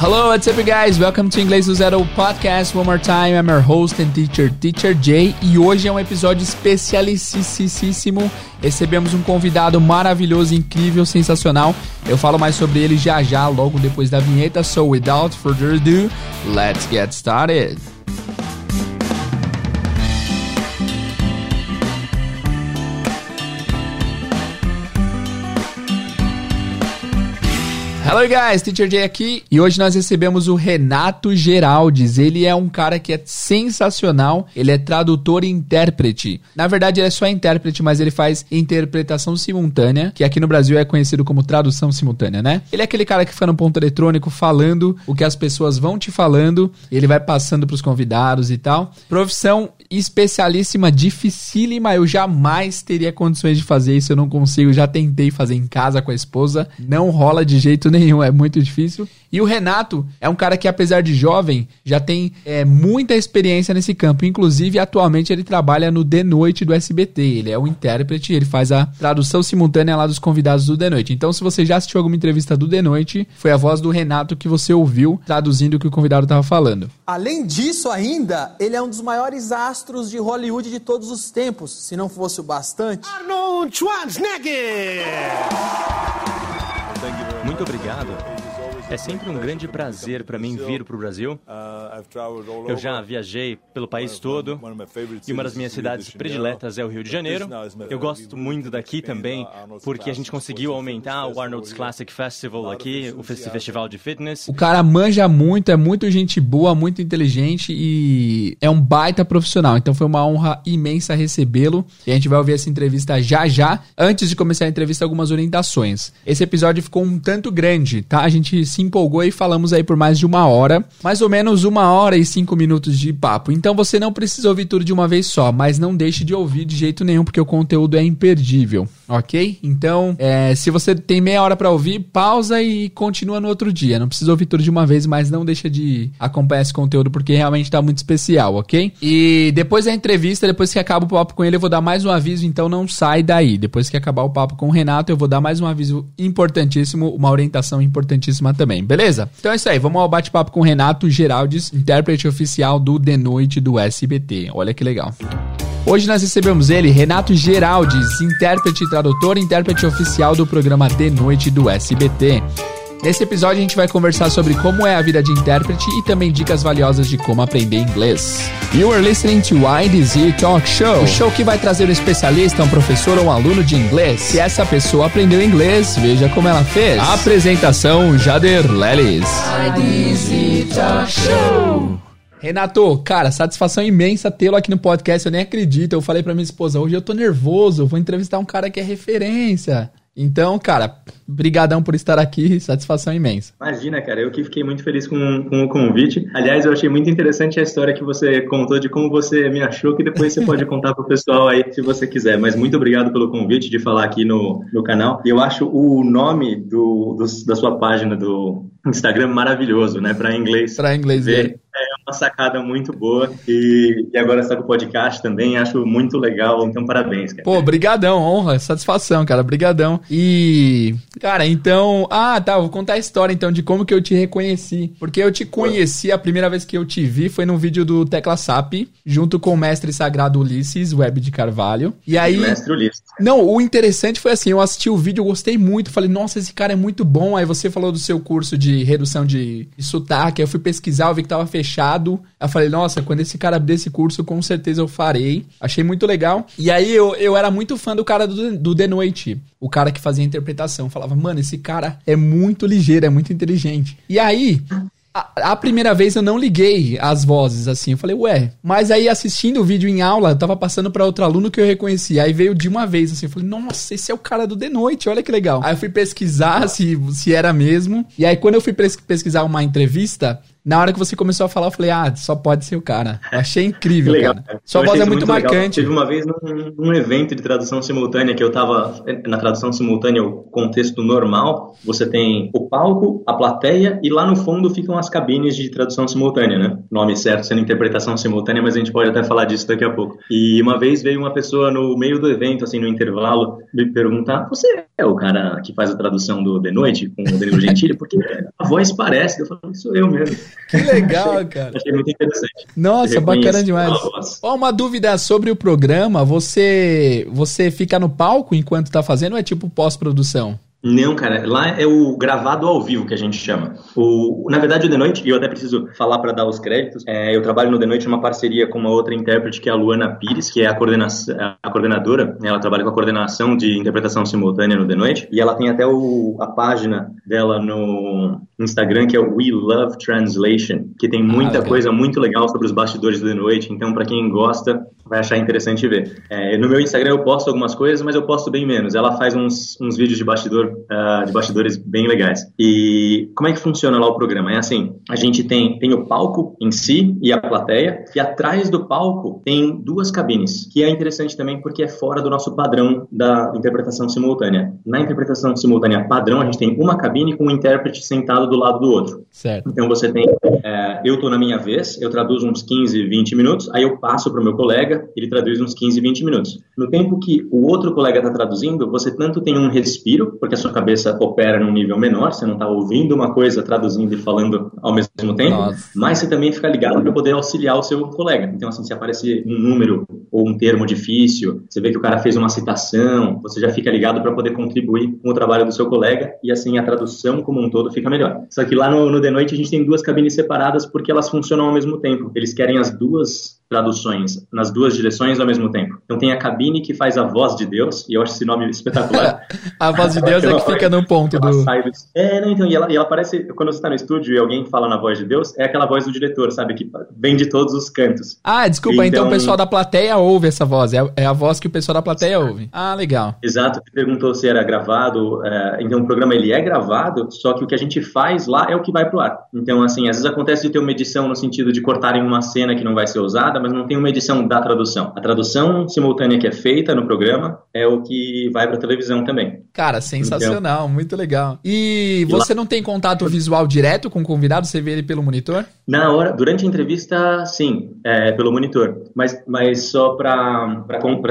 Hello, what's up, guys? Welcome to Inglês do Zero Podcast. One more time, I'm your host and teacher, Teacher Jay. E hoje é um episódio especialíssimo. Recebemos um convidado maravilhoso, incrível, sensacional. Eu falo mais sobre ele já já, logo depois da vinheta. So, without further ado, let's get started. Hello guys, Teacher Jay aqui e hoje nós recebemos o Renato Geraldes. Ele é um cara que é sensacional, ele é tradutor e intérprete. Na verdade, ele é só intérprete, mas ele faz interpretação simultânea, que aqui no Brasil é conhecido como tradução simultânea, né? Ele é aquele cara que fica no ponto eletrônico falando o que as pessoas vão te falando, ele vai passando para os convidados e tal. Profissão especialíssima, dificílima, eu jamais teria condições de fazer isso, eu não consigo, já tentei fazer em casa com a esposa, não rola de jeito nenhum nenhum, é muito difícil. E o Renato é um cara que, apesar de jovem, já tem é, muita experiência nesse campo. Inclusive, atualmente ele trabalha no The Noite do SBT. Ele é o intérprete, ele faz a tradução simultânea lá dos convidados do The Noite. Então, se você já assistiu alguma entrevista do The Noite, foi a voz do Renato que você ouviu traduzindo o que o convidado estava falando. Além disso, ainda, ele é um dos maiores astros de Hollywood de todos os tempos. Se não fosse o bastante. Arnold Schwarzenegger! Muito obrigado. É sempre um grande prazer para mim vir para o Brasil. Eu já viajei pelo país todo e uma das minhas cidades prediletas é o Rio de Janeiro. Eu gosto muito daqui também porque a gente conseguiu aumentar o Arnold's Classic Festival aqui, o festival de fitness. O cara manja muito, é muito gente boa, muito inteligente e é um baita profissional. Então foi uma honra imensa recebê-lo e a gente vai ouvir essa entrevista já já. Antes de começar a entrevista, algumas orientações. Esse episódio ficou um tanto grande, tá? A gente se empolgou e falamos aí por mais de uma hora, mais ou menos uma hora e cinco minutos de papo. Então você não precisa ouvir tudo de uma vez só, mas não deixe de ouvir de jeito nenhum, porque o conteúdo é imperdível, ok? Então, é, se você tem meia hora para ouvir, pausa e continua no outro dia. Não precisa ouvir tudo de uma vez, mas não deixa de acompanhar esse conteúdo, porque realmente tá muito especial, ok? E depois da entrevista, depois que acaba o papo com ele, eu vou dar mais um aviso, então não sai daí. Depois que acabar o papo com o Renato, eu vou dar mais um aviso importantíssimo, uma orientação importantíssima também também, beleza? Então é isso aí, vamos ao bate-papo com o Renato Geraldes, intérprete oficial do The Noite do SBT. Olha que legal. Hoje nós recebemos ele, Renato Geraldes, intérprete tradutor, intérprete oficial do programa The Noite do SBT. Nesse episódio a gente vai conversar sobre como é a vida de intérprete e também dicas valiosas de como aprender inglês. You are listening to IDZ Talk Show, o show que vai trazer um especialista, um professor ou um aluno de inglês. Se essa pessoa aprendeu inglês, veja como ela fez. apresentação Jader Lelis. IDZ Talk Show. Renato, cara, satisfação imensa tê-lo aqui no podcast. Eu nem acredito. Eu falei para minha esposa, hoje eu tô nervoso, vou entrevistar um cara que é referência. Então, cara, brigadão por estar aqui, satisfação imensa. Imagina, cara, eu que fiquei muito feliz com, com o convite. Aliás, eu achei muito interessante a história que você contou de como você me achou, que depois você pode contar pro pessoal aí, se você quiser. Mas muito obrigado pelo convite de falar aqui no, no canal. E eu acho o nome do, do da sua página do Instagram maravilhoso, né? Para inglês. Para inglês ver. É uma sacada muito boa e, e agora está com o podcast também, acho muito legal, então parabéns, cara. Pô, brigadão, honra, satisfação, cara, brigadão. E, cara, então, ah, tá, vou contar a história então de como que eu te reconheci, porque eu te conheci, a primeira vez que eu te vi foi no vídeo do Tecla SAP, junto com o mestre sagrado Ulisses, Web de Carvalho. E aí... Mestre Ulisses. Não, o interessante foi assim, eu assisti o vídeo, eu gostei muito, falei, nossa, esse cara é muito bom, aí você falou do seu curso de redução de, de sotaque, aí eu fui pesquisar, eu vi que tava fechado, lado. Eu falei, nossa, quando esse cara abrir esse curso, com certeza eu farei. Achei muito legal. E aí eu, eu era muito fã do cara do, do The Noite. O cara que fazia a interpretação. falava, mano, esse cara é muito ligeiro, é muito inteligente. E aí, a, a, primeira vez eu não liguei as vozes assim. Eu falei, ué. Mas aí assistindo o vídeo em aula, eu tava passando para outro aluno que eu reconheci. Aí veio de uma vez assim. Eu falei, nossa, esse é o cara do The Noite, olha que legal. Aí eu fui pesquisar se, se era mesmo. E aí quando eu fui pesquisar uma entrevista, na hora que você começou a falar, eu falei, ah, só pode ser o cara. Eu achei incrível, legal, cara. Sua voz é muito, muito marcante. Teve uma vez num, num, evento de tradução simultânea que eu tava na tradução simultânea, o contexto normal, você tem o palco, a plateia e lá no fundo ficam as cabines de tradução simultânea, né? Nome certo sendo interpretação simultânea, mas a gente pode até falar disso daqui a pouco. E uma vez veio uma pessoa no meio do evento, assim, no intervalo, me perguntar: "Você é o cara que faz a tradução do De Noite com o Danilo Gentili, porque a voz parece, eu falo, sou eu mesmo. Que legal, achei, cara. Achei muito interessante. Nossa, bacana demais. Ó, uma dúvida sobre o programa, você você fica no palco enquanto está fazendo ou é tipo pós-produção? Não, cara, lá é o gravado ao vivo que a gente chama. O, na verdade, o The Noite, e eu até preciso falar para dar os créditos, é, eu trabalho no The Noite numa parceria com uma outra intérprete que é a Luana Pires, que é a, a coordenadora, né, ela trabalha com a coordenação de interpretação simultânea no The Noite, e ela tem até o, a página dela no Instagram que é o We Love Translation, que tem muita ah, coisa muito legal sobre os bastidores do The Noite, então para quem gosta, vai achar interessante ver. É, no meu Instagram eu posto algumas coisas, mas eu posto bem menos. Ela faz uns, uns vídeos de bastidor uh, de bastidores bem legais. E como é que funciona lá o programa? É assim, a gente tem, tem o palco em si e a plateia, e atrás do palco tem duas cabines, que é interessante também porque é fora do nosso padrão da interpretação simultânea. Na interpretação simultânea padrão, a gente tem uma cabine com um intérprete sentado do lado do outro. Certo. Então você tem, é, eu estou na minha vez, eu traduzo uns 15, 20 minutos, aí eu passo para o meu colega, ele traduz uns 15, 20 minutos. No tempo que o outro colega está traduzindo, você tanto tem um respiro, porque sua cabeça opera num nível menor, você não está ouvindo uma coisa, traduzindo e falando ao mesmo tempo, Nossa. mas você também fica ligado para poder auxiliar o seu colega. Então, assim, se aparecer um número ou um termo difícil, você vê que o cara fez uma citação, você já fica ligado para poder contribuir com o trabalho do seu colega e assim a tradução como um todo fica melhor. Só que lá no, no The Noite a gente tem duas cabines separadas porque elas funcionam ao mesmo tempo. Eles querem as duas traduções nas duas direções ao mesmo tempo. Então tem a cabine que faz a voz de Deus, e eu acho esse nome espetacular. a voz de Deus é que fica no ponto do... É, não, então, e ela, e ela parece, quando você está no estúdio e alguém fala na voz de Deus, é aquela voz do diretor, sabe, que vem de todos os cantos. Ah, desculpa, então, então o pessoal da plateia ouve essa voz, é, é a voz que o pessoal da plateia ouve. Ah, legal. Exato, perguntou se era gravado, é, então o programa ele é gravado, só que o que a gente faz lá é o que vai pro ar. Então, assim, às vezes acontece de ter uma edição no sentido de cortarem uma cena que não vai ser usada, mas não tem uma edição da tradução. A tradução simultânea que é feita no programa é o que vai para televisão também. Cara, sensacional, então, muito legal. E você não tem contato visual direto com o convidado? Você vê ele pelo monitor? Na hora, durante a entrevista, sim, é, pelo monitor. Mas, mas só para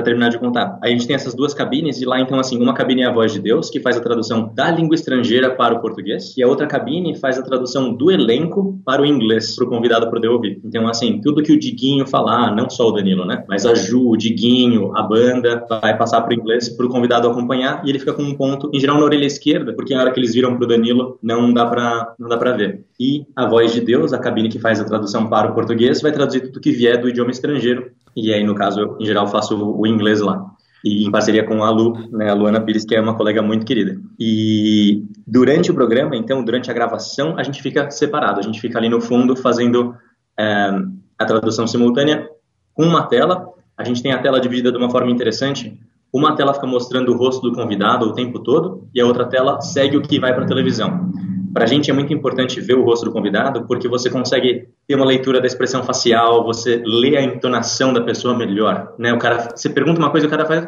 terminar de contar. A gente tem essas duas cabines e lá, então, assim, uma cabine é a voz de Deus, que faz a tradução da língua estrangeira para o português, e a outra cabine faz a tradução do elenco para o inglês, para o convidado poder ouvir. Então, assim, tudo que o Diguinho falar, não só o Danilo, né? Mas a Ju, o Diguinho, a banda, vai passar para o inglês para o convidado acompanhar e ele fica com um ponto, em geral, na orelha esquerda, porque na hora que eles viram para o Danilo, não dá para não dá para ver. E a voz de Deus, a cabine que faz a tradução para o português, vai traduzir tudo que vier do idioma estrangeiro. E aí, no caso, eu, em geral, faço o, inglês lá e em parceria com a Lu, né, a Luana Pires, que é uma colega muito querida. E durante o programa, então, durante a gravação, a gente fica separado, a gente fica ali no fundo fazendo é, a tradução simultânea com uma tela. A gente tem a tela dividida de uma forma interessante. Uma tela fica mostrando o rosto do convidado o tempo todo e a outra tela segue o que vai para a televisão. Para a gente é muito importante ver o rosto do convidado porque você consegue ter uma leitura da expressão facial, você lê a entonação da pessoa melhor, né? O cara, você pergunta uma coisa, o cara faz,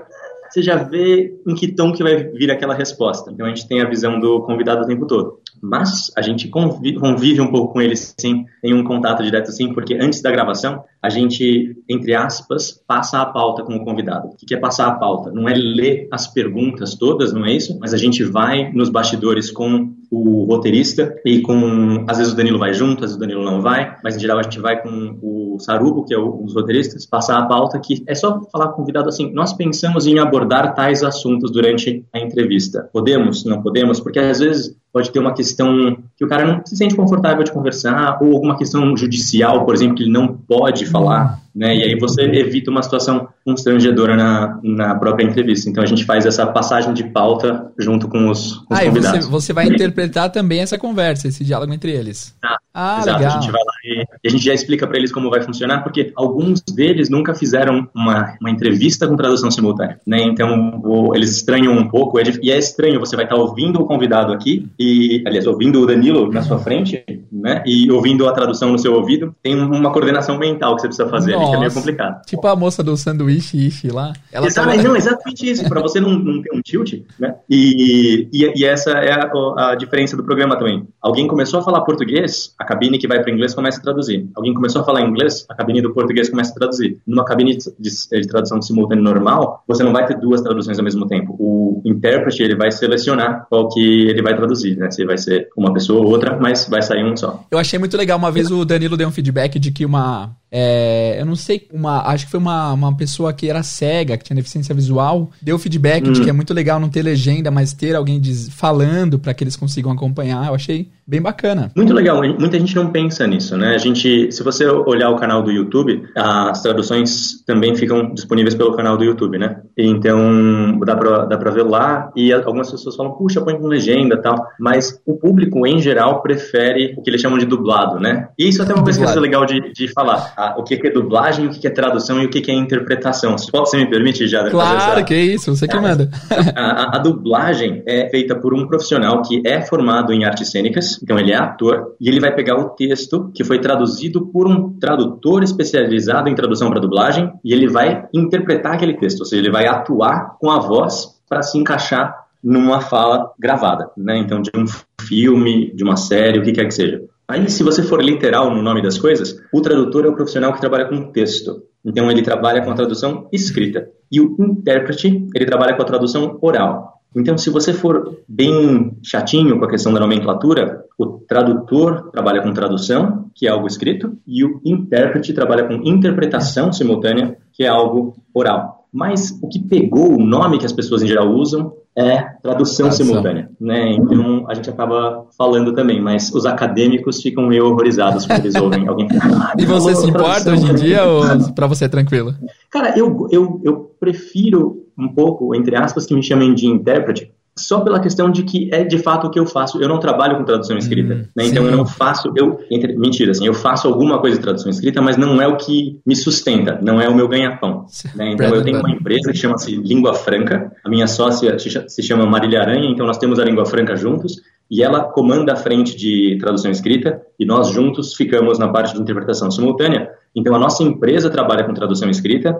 você já vê em que tom que vai vir aquela resposta. Então a gente tem a visão do convidado o tempo todo. Mas a gente convive, convive um pouco com ele sim, tem um contato direto sim, porque antes da gravação a gente, entre aspas, passa a pauta com o convidado. O que é passar a pauta? Não é ler as perguntas todas, não é isso? Mas a gente vai nos bastidores com o roteirista e com às vezes o Danilo vai junto, às vezes o Danilo não vai, mas em geral a gente vai com o Sarubo, que é um dos roteiristas, passar a pauta que é só falar com o convidado assim, nós pensamos em abordar tais assuntos durante a entrevista. Podemos? Não podemos? Porque às vezes pode ter uma questão que o cara não se sente confortável de conversar, ou alguma questão judicial, por exemplo, que ele não pode falar né? E aí você evita uma situação constrangedora na, na própria entrevista. Então a gente faz essa passagem de pauta junto com os, com ah, convidados. Você, você vai interpretar também essa conversa, esse diálogo entre eles. Ah, ah exato. Legal. A gente vai lá e, e a gente já explica para eles como vai funcionar, porque alguns deles nunca fizeram uma, uma entrevista com tradução simultânea, né? Então o, eles estranham um pouco, é e é estranho você vai estar ouvindo o convidado aqui e, aliás, ouvindo o Danilo na sua frente, né? E ouvindo a tradução no seu ouvido, tem uma coordenação mental que você precisa fazer. Nossa, que é meio complicado. Tipo a moça do sanduíche ixi, ixi lá. Ela Exato, tava... Não, exatamente isso, para você não, não ter um tilt, né? E, e, e essa é a, a, diferença do programa também. Alguém começou a falar português, a cabine que vai para inglês começa a traduzir. Alguém começou a falar inglês, a cabine do português começa a traduzir. Numa cabine de, de, de tradução simultânea normal, você não vai ter duas traduções ao mesmo tempo. O intérprete, ele vai selecionar qual que ele vai traduzir, né? Se vai ser uma pessoa ou outra, mas vai sair um só. Eu achei muito legal. Uma vez o Danilo deu um feedback de que uma é, eu não sei, uma, acho que foi uma, uma pessoa que era cega, que tinha deficiência visual, deu feedback hum. de que é muito legal não ter legenda, mas ter alguém diz, falando para que eles consigam acompanhar. Eu achei bem bacana. Muito legal. Muita gente não pensa nisso, né? A gente, se você olhar o canal do YouTube, as traduções também ficam disponíveis pelo canal do YouTube, né? Então dá pra, dá pra ver lá e algumas pessoas falam, puxa, põe com legenda e tal. Mas o público, em geral, prefere o que eles chamam de dublado, né? E isso é até uma coisa que é legal de, de falar a, o que é dublagem, o que é tradução e o que é interpretação. Você me permite, já Claro, essa... que é isso, você que manda. A, a, a, dublagem é feita por um profissional que é formado em artes cênicas, então ele é ator, e ele vai pegar o texto que foi traduzido por um tradutor especializado em tradução para dublagem, e ele vai interpretar aquele texto, ou seja, ele vai atuar com a voz para se encaixar numa fala gravada, né? Então, de um filme, de uma série, o que quer que seja. Aí, se você for literal no nome das coisas, o tradutor é o profissional que trabalha com texto. Então, ele trabalha com a tradução escrita. E o intérprete, ele trabalha com a tradução oral. Então, se você for bem chatinho com a questão da nomenclatura, o tradutor trabalha com tradução, que é algo escrito, e o intérprete trabalha com interpretação simultânea, que é algo oral. Mas o que pegou o nome que as pessoas em geral usam é tradução, simultânea, né? Então a gente acaba falando também, mas os acadêmicos ficam meio horrorizados quando eles ouvem alguém falar. e você se importa hoje em dia ou para você é tranquilo? Cara, eu, eu, eu prefiro um pouco, entre aspas, que me chamem de intérprete, só pela questão de que é de fato o que eu faço. Eu não trabalho com tradução escrita, hum, né? então eu não faço, eu entre, mentira, assim, eu faço alguma coisa de tradução escrita, mas não é o que me sustenta, não é o meu ganha-pão. Né? Então eu tenho uma empresa que chama-se Língua Franca, a minha sócia se chama Marília Aranha, então nós temos a Língua Franca juntos e ela comanda a frente de tradução escrita e nós juntos ficamos na parte de interpretação simultânea. Então a nossa empresa trabalha com tradução escrita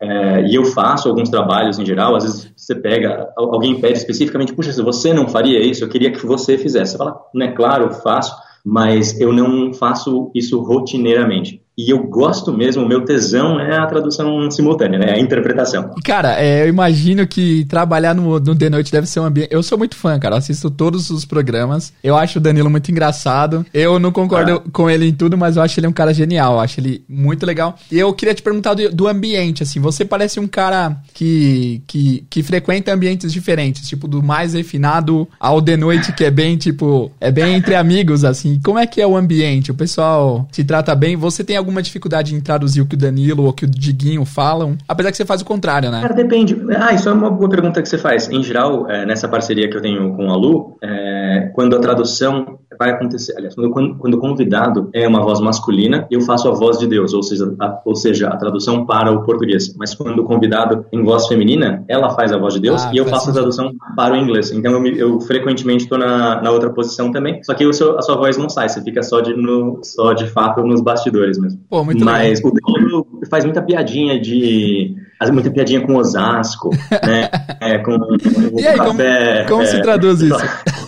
é, e eu faço alguns trabalhos em geral, às vezes você pega, alguém pede especificamente, puxa, se você não faria isso, eu queria que você fizesse. Você fala, né, claro, eu faço, mas eu não faço isso rotineiramente. E eu gosto mesmo, o meu tesão é a tradução simultânea, né? A interpretação. Cara, é, eu imagino que trabalhar no, no The Noite deve ser um ambiente. Eu sou muito fã, cara. Assisto todos os programas. Eu acho o Danilo muito engraçado. Eu não concordo ah. com ele em tudo, mas eu acho ele um cara genial. Eu acho ele muito legal. E eu queria te perguntar do, do ambiente, assim. Você parece um cara que, que, que frequenta ambientes diferentes, tipo, do mais refinado ao The Noite, que é bem, tipo, é bem entre amigos, assim. Como é que é o ambiente? O pessoal te trata bem? Você tem alguma dificuldade em traduzir o que o Danilo ou o que o Diguinho falam? Apesar que você faz o contrário, né? Cara, depende. Ah, isso é uma boa pergunta que você faz. Em geral, é, nessa parceria que eu tenho com a Lu, é, quando a tradução vai acontecer, aliás, quando, quando o convidado é uma voz masculina, eu faço a voz de Deus, ou seja, a, ou seja, a tradução para o português. Mas quando o convidado em voz feminina, ela faz a voz de Deus ah, e eu faço a tradução para o inglês. Então eu, eu frequentemente estou na, na outra posição também, só que seu, a sua voz não sai, você fica só de, no, só de fato nos bastidores mesmo. Pô, muito Mas legal. o faz muita piadinha de muita piadinha com Osasco, né? É, com, com e aí, café, como, como é, se traduz isso?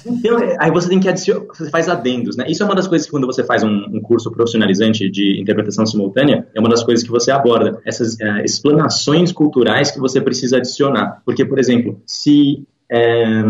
Então, aí você tem que adicionar, você faz adendos, né? Isso é uma das coisas que quando você faz um, um, curso profissionalizante de interpretação simultânea, é uma das coisas que você aborda, essas é, explanações culturais que você precisa adicionar. Porque, por exemplo, se é,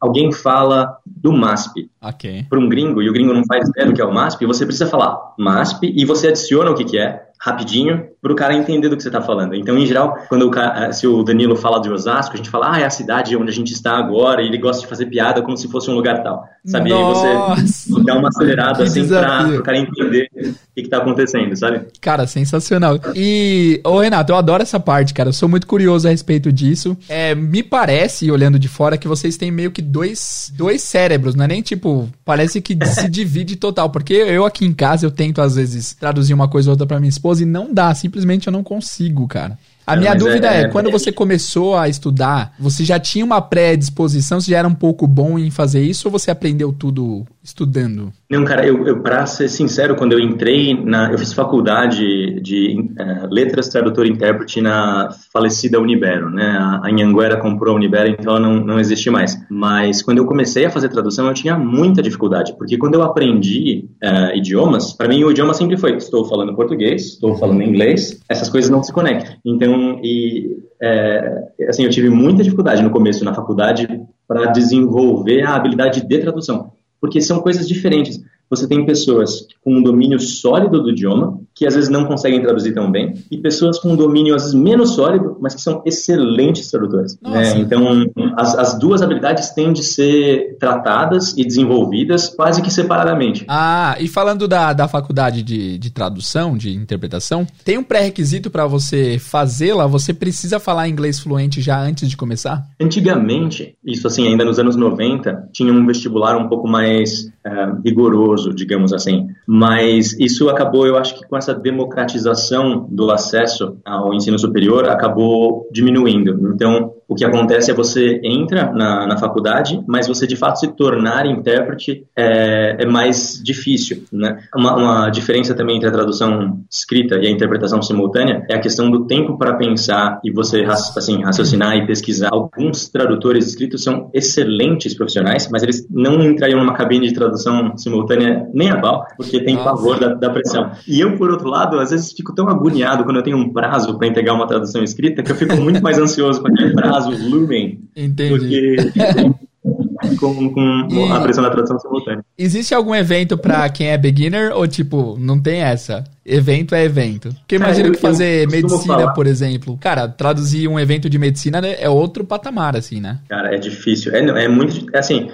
alguém fala do MASP okay. para um gringo e o gringo não faz ideia do que é o MASP, você precisa falar MASP e você adiciona o que, que é rapidinho para o cara entender do que você está falando. Então, em geral, quando o eh, se o Danilo fala de Osasco, a gente fala, ah, é a cidade onde a gente está agora, e ele gosta de fazer piada como se fosse um lugar tal. Sabe? Nossa. Aí você dá uma acelerada assim para o cara entender o que, está acontecendo, sabe? Cara, sensacional. E, ô Renato, eu adoro essa parte, cara. Eu sou muito curioso a respeito disso. É, me parece, olhando de fora, que vocês têm meio que dois, dois cérebros, não é nem tipo, parece que se divide total. Porque eu aqui em casa, eu tento às vezes traduzir uma coisa ou outra para minha esposa e não dá, simplesmente eu não consigo, cara. A não, minha dúvida é, é, é, quando você começou a estudar, você já tinha uma predisposição, você já era um pouco bom em fazer isso ou você aprendeu tudo estudando? Não, cara, eu, eu para ser sincero, quando eu entrei na, eu fiz faculdade de uh, letras, tradutor e intérprete na falecida Unibero, né? A, a Anhanguera comprou a Unibero, então não, não existe mais. Mas quando eu comecei a fazer tradução, eu tinha muita dificuldade, porque quando eu aprendi uh, idiomas, para mim o idioma sempre foi: estou falando português, estou falando inglês, essas coisas não se conectam. Então, e é, assim, eu tive muita dificuldade no começo na faculdade para desenvolver a habilidade de tradução porque são coisas diferentes. Você tem pessoas com um domínio sólido do idioma, que às vezes não conseguem traduzir tão bem, e pessoas com um domínio às vezes menos sólido, mas que são excelentes tradutores. Né? Então, as, as, duas habilidades têm de ser tratadas e desenvolvidas quase que separadamente. Ah, e falando da, da faculdade de, de tradução, de interpretação, tem um pré-requisito para você fazê-la? Você precisa falar inglês fluente já antes de começar? Antigamente, isso assim, ainda nos anos 90, tinha um vestibular um pouco mais uh, rigoroso digamos assim. Mas isso acabou, eu acho que com essa democratização do acesso ao ensino superior, acabou diminuindo. Então, o que acontece é você entra na, na faculdade, mas você de fato se tornar intérprete é, é mais difícil. Né? Uma, uma, diferença também entre a tradução escrita e a interpretação simultânea é a questão do tempo para pensar e você assim, raciocinar e pesquisar. Alguns tradutores escritos são excelentes profissionais, mas eles não entrariam numa cabine de tradução simultânea nem a pau, porque tem pavor da, da pressão. E eu, por outro lado, às vezes fico tão agoniado quando eu tenho um prazo para entregar uma tradução escrita que eu fico muito mais ansioso com aquele prazo caso Lumen. Entendi. Porque com, com e... a pressão da tradução simultânea. Existe algum evento para quem é beginner ou tipo, não tem essa? Evento é evento. Porque imagina que fazer medicina, falar. por exemplo. Cara, traduzir um evento de medicina é outro patamar, assim, né? Cara, é difícil. É, é muito. Assim,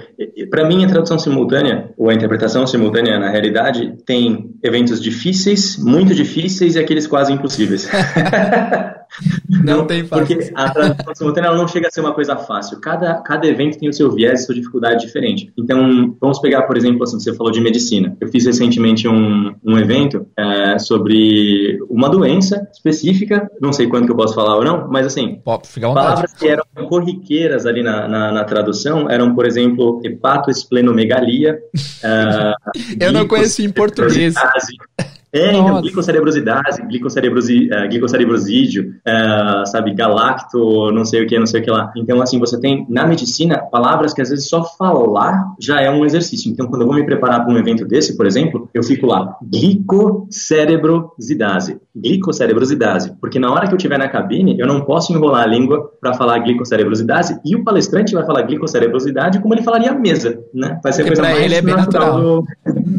para mim, a tradução simultânea, ou a interpretação simultânea, na realidade, tem eventos difíceis, muito difíceis e aqueles quase impossíveis. não tem fácil. Porque a tradução simultânea não chega a ser uma coisa fácil. Cada, cada evento tem o seu viés, sua dificuldade diferente. Então, vamos pegar, por exemplo, assim, você falou de medicina. Eu fiz recentemente um, um evento. É, sobre uma doença específica, não sei quanto que eu posso falar ou não, mas assim, Pop, palavras que eram corriqueiras ali na, na, na, tradução eram, por exemplo, hepatoesplenomegalia. uh, eu não conheci em português. É, então, glicocerebrosidase, glicocerebrosi, uh, glicocerebrosídeo, uh, sabe, galacto, não sei o que, não sei o que lá. Então, assim, você tem na medicina palavras que às vezes só falar já é um exercício. Então, quando eu vou me preparar para um evento desse, por exemplo, eu fico lá, glicocerebrosidase, glicocerebrosidase, porque na hora que eu estiver na cabine, eu não posso enrolar a língua para falar glicocerebrosidase e o palestrante vai falar glicocerebrosidade como ele falaria a mesa, né? Vai ser porque coisa mais ele é bem natural. natural.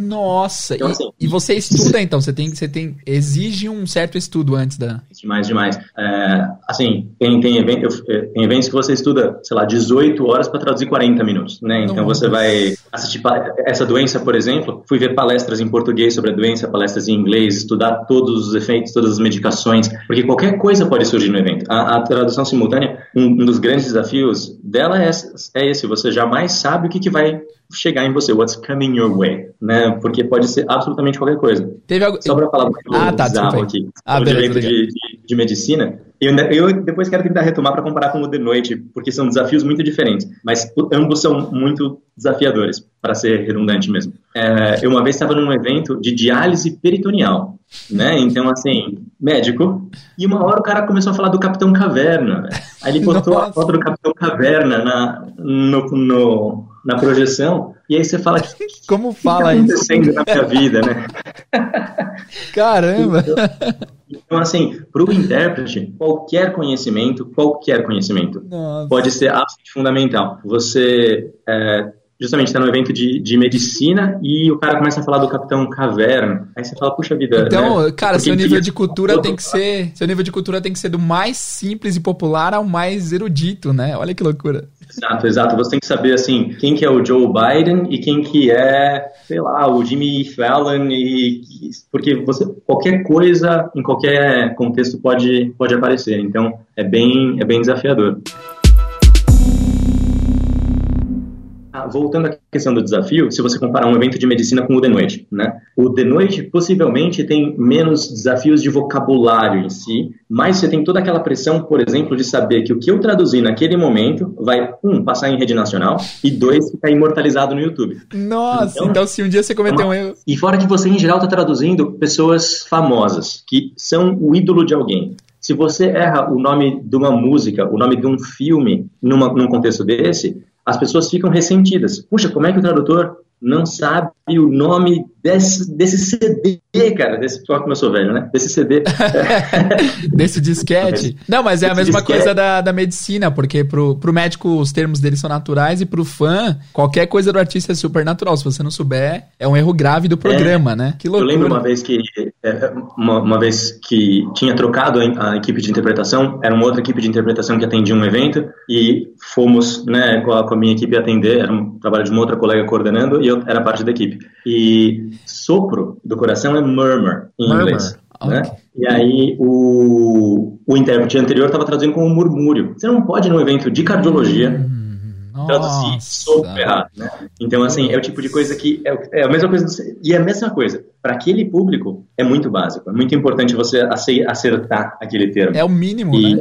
Nossa, então, e, assim, e você estuda então? Você tem, você tem, exige um certo estudo antes da. Demais, demais. É, assim, tem, tem, evento, é, tem eventos que você estuda, sei lá, 18 horas para traduzir 40 minutos, né? Então você vai assistir essa doença, por exemplo. Fui ver palestras em português sobre a doença, palestras em inglês, estudar todos os efeitos, todas as medicações, porque qualquer coisa pode surgir no evento. A, a tradução simultânea, um, um, dos grandes desafios dela é, é esse: você jamais sabe o que, que vai chegar em você, what's coming your way, né? Porque pode ser absolutamente qualquer coisa. Teve algo... Só para falar muito ah, tá, aqui, ah, o beleza, de, de, de, medicina, eu, eu depois quero tentar retomar para comparar com o de noite, porque são desafios muito diferentes, mas ambos são muito desafiadores, para ser redundante mesmo. É, eu uma vez estava num evento de diálise peritoneal, né? Então, assim, médico, e uma hora o cara começou a falar do Capitão Caverna. Aí ele botou Nossa. a foto do Capitão Caverna na, no, no na projeção, e aí você fala que como fala que tá acontecendo isso? na minha vida, né? Caramba. Então, então assim, para o intérprete, qualquer conhecimento, qualquer conhecimento Nossa. pode ser absolutamente fundamental. Você é, justamente está no evento de, de medicina e o cara começa a falar do Capitão Caverna. Aí você fala, puxa vida. Então, né? cara, Porque seu nível de cultura tem que ser. Seu nível de cultura tem que ser do mais simples e popular ao mais erudito, né? Olha que loucura. Exato, exato. Você tem que saber assim quem que é o Joe Biden e quem que é, sei lá, o Jimmy Fallon e porque você qualquer coisa em qualquer contexto pode pode aparecer. Então é bem é bem desafiador. Ah, voltando à questão do desafio, se você comparar um evento de medicina com o de noite, né? O de noite possivelmente tem menos desafios de vocabulário em si, mas você tem toda aquela pressão, por exemplo, de saber que o que eu traduzi naquele momento vai, um, passar em rede nacional e dois, ficar imortalizado no YouTube. Nossa, então, então se um dia você cometer um erro. E fora que você, em geral, está traduzindo pessoas famosas, que são o ídolo de alguém. Se você erra o nome de uma música, o nome de um filme numa, num contexto desse, as pessoas ficam ressentidas. Puxa, como é que o tradutor não sabe o nome desse, desse CD, cara, desse, só como eu sou velho, né? Desse CD. desse disquete. Não, mas é a mesma disquete. coisa da, da medicina, porque pro, pro médico os termos dele são naturais e pro fã, qualquer coisa do artista é super natural. Se você não souber, é um erro grave do programa, é, né? Que loucura. Eu lembro uma vez que é, uma, uma vez que tinha trocado a, a, equipe de interpretação, era uma outra equipe de interpretação que atendia um evento e fomos, né, com a, com a minha equipe atender, era um trabalho de uma outra colega coordenando e eu era parte da equipe. E sopro do coração é murmur em murmur. inglês. Né? E aí o, o intérprete anterior estava traduzindo como murmúrio. Você não pode num evento de cardiologia hum, traduzir sopro errado, né? Então, assim, é o tipo de coisa que é, é a mesma coisa. E é a mesma coisa. Para aquele público, é muito básico. É muito importante você acertar aquele termo. É o mínimo, e, né?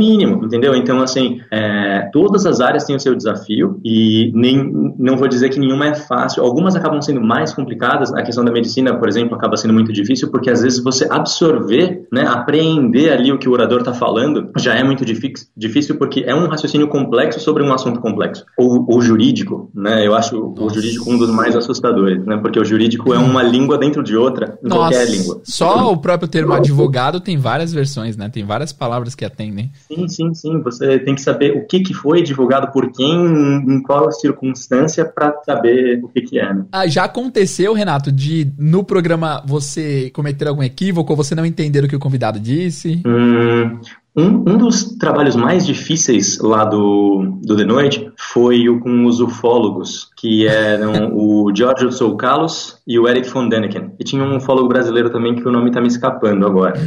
Mínimo, entendeu? Então, assim, é, todas as áreas têm o seu desafio e nem, não vou dizer que nenhuma é fácil. Algumas acabam sendo mais complicadas. A questão da medicina, por exemplo, acaba sendo muito difícil porque às vezes você absorver, né, apreender ali o que o orador está falando já é muito difícil porque é um raciocínio complexo sobre um assunto complexo. O, o jurídico, né? Eu acho o jurídico um dos mais assustadores, né? Porque o jurídico é uma língua dentro de outra em Nossa. qualquer língua. Só o próprio termo advogado tem várias versões, né? Tem várias palavras que atendem. Sim, sim, sim. Você tem que saber o que, que foi divulgado por quem, em qual circunstância, para saber o que, que é. Né? Ah, já aconteceu, Renato, de no programa você cometer algum equívoco ou você não entender o que o convidado disse? Hum, um, um, dos trabalhos mais difíceis lá do, do The Noite foi o com os ufólogos, que eram o Giorgio Tsoukalos e o Eric von Däniken. E tinha um ufólogo brasileiro também que o nome está me escapando agora.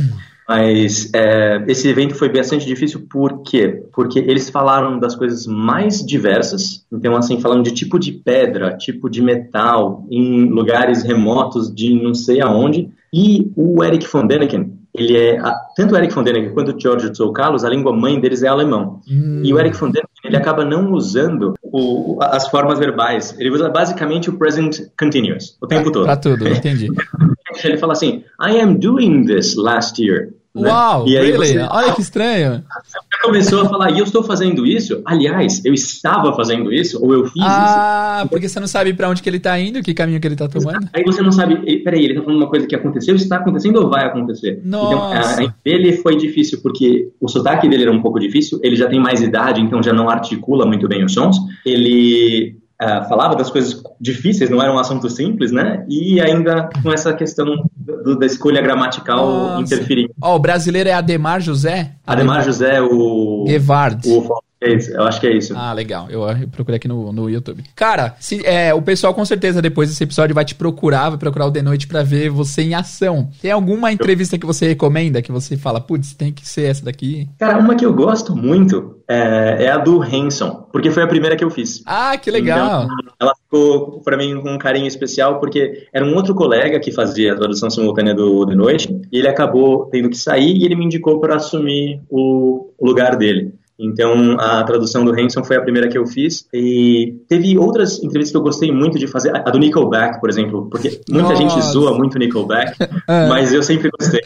Mas é, esse evento foi bastante difícil por quê? Porque eles falaram das coisas mais diversas, então assim, falando de tipo de pedra, tipo de metal, em lugares remotos de não sei aonde, e o Eric von Däniken, ele é, tanto o Eric von Däniken quanto o George Tsoukalos, a língua mãe deles é alemão. Hum. E o Eric von Däniken, ele acaba não usando o, as formas verbais, ele usa basicamente o present continuous, o tempo todo. Pra tudo, entendi. ele fala assim, I am doing this last year. Né? Uau, e aí really? Você, Olha que estranho. Você começou a falar, e eu estou fazendo isso? Aliás, eu estava fazendo isso, ou eu fiz ah, isso. Ah, porque você não sabe para onde que ele está indo, que caminho que ele está tomando. Aí você não sabe, peraí, ele está falando uma coisa que aconteceu, está acontecendo ou vai acontecer? Nossa. Então, ele foi difícil, porque o sotaque dele era um pouco difícil, ele já tem mais idade, então já não articula muito bem os sons. Ele Uh, falava das coisas difíceis, não era um assunto simples, né? E ainda com essa questão do, da escolha gramatical Nossa. interferindo. Ó, oh, o brasileiro é Ademar José? Ademar, Ademar José, o. Guevard. O é isso, eu acho que é isso. Ah, legal. Eu, procurei aqui no, no YouTube. Cara, se, é, o pessoal com certeza depois desse episódio vai te procurar, vai procurar o The Noite pra ver você em ação. Tem alguma entrevista que você recomenda, que você fala, putz, tem que ser essa daqui? Cara, uma que eu gosto muito é, é, a do Hanson, porque foi a primeira que eu fiz. Ah, que legal. Então, ela ficou para mim com um carinho especial, porque era um outro colega que fazia a tradução simultânea do The Noite, e ele acabou tendo que sair e ele me indicou para assumir o lugar dele. Então, a tradução do Hanson foi a primeira que eu fiz. E teve outras entrevistas que eu gostei muito de fazer. A do Nickelback, por exemplo, porque muita Nossa. gente zoa muito Nickelback, é. mas eu sempre gostei.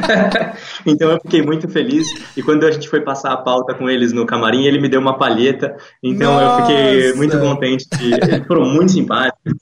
então, eu fiquei muito feliz. E quando a gente foi passar a pauta com eles no camarim, ele me deu uma palheta. Então, Nossa. eu fiquei muito contente. De... Eles foram muito simpáticos.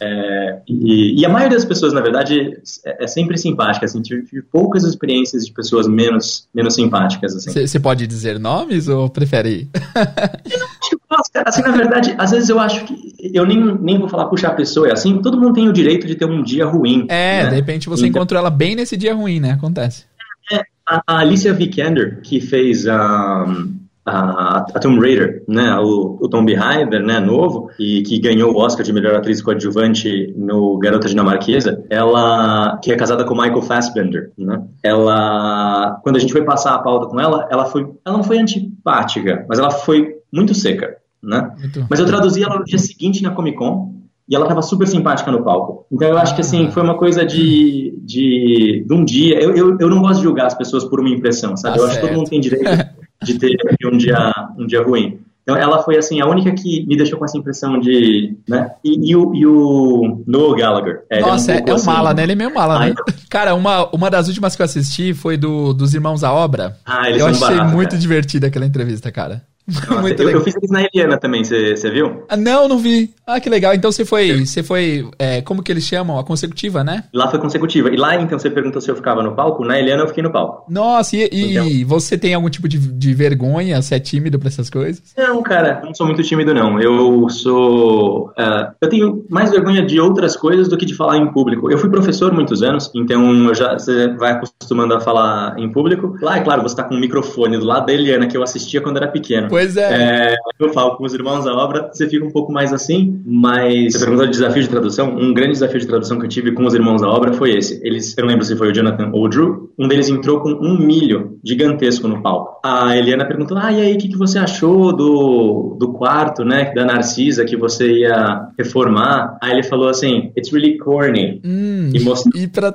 É, e, e, a maioria das pessoas, na verdade, é, é sempre simpática. Assim, tive, tive, poucas experiências de pessoas menos, menos simpáticas. Você assim. pode dizer nome? Nomes ou prefere? assim, na verdade, às vezes eu acho que eu nem, nem vou falar, puxa, a pessoa é assim, todo mundo tem o direito de ter um dia ruim. É, né? de repente você então, encontrou ela bem nesse dia ruim, né? Acontece. É, a, a Alicia Vikander, que fez a. Um, a, a, Tomb Raider, né, o, o Tomb Raider, né, novo, e que ganhou o Oscar de melhor atriz coadjuvante no Garota Dinamarquesa, ela, que é casada com Michael Fassbender, né, ela, quando a gente foi passar a pauta com ela, ela foi, ela não foi antipática, mas ela foi muito seca. né? Muito. Mas eu traduzi ela no dia seguinte na Comic Con e ela estava super simpática no palco. Então eu acho que assim, foi uma coisa de, de, de um dia. Eu, eu, eu não gosto de julgar as pessoas por uma impressão, sabe? Tá eu certo. acho que todo mundo tem direito de ter um dia, um dia ruim. Então ela foi assim a única que me deixou com essa impressão de, né? E, e o, e o Noel Gallagher. É, Nossa, é, um, é, é um assim, mala, né? Ele é meio mala, né? Cara, uma, uma das últimas que eu assisti foi do dos Irmãos à Obra. Ah, eles eu achei barato, muito cara. divertida aquela entrevista, cara. Nossa, Muito eu, legal. eu fiz isso na Eliana também, você viu? Ah, não, não vi. Ah, que legal. Então você foi, você foi, é, como que eles chamam? A consecutiva, né? Lá foi consecutiva. E lá, então, você perguntou se eu ficava no palco. Na Eliana eu fiquei no palco. Nossa, e, e então... você tem algum tipo de, de vergonha? Você é tímido pra essas coisas? Não, cara, não sou muito tímido, não. Eu sou... Uh, eu tenho mais vergonha de outras coisas do que de falar em público. Eu fui professor muitos anos, então eu já, você vai acostumando a falar em público. Lá, é claro, você tá com um microfone do lado da Eliana, que eu assistia quando era pequeno. Pois é. é eu falo com os irmãos da obra, você fica um pouco mais assim, mas você perguntou de desafio de tradução. Um grande desafio de tradução que eu tive com os irmãos da obra foi esse. Eles, eu não lembro se foi o Jonathan ou o Drew, um deles entrou com um milho gigantesco no palco. A Eliana perguntou: Ah, e aí, o que, que você achou do, do quarto, né, da Narcisa que você ia reformar? Aí ele falou assim: It's really corny. Hum, e mostrou. E pra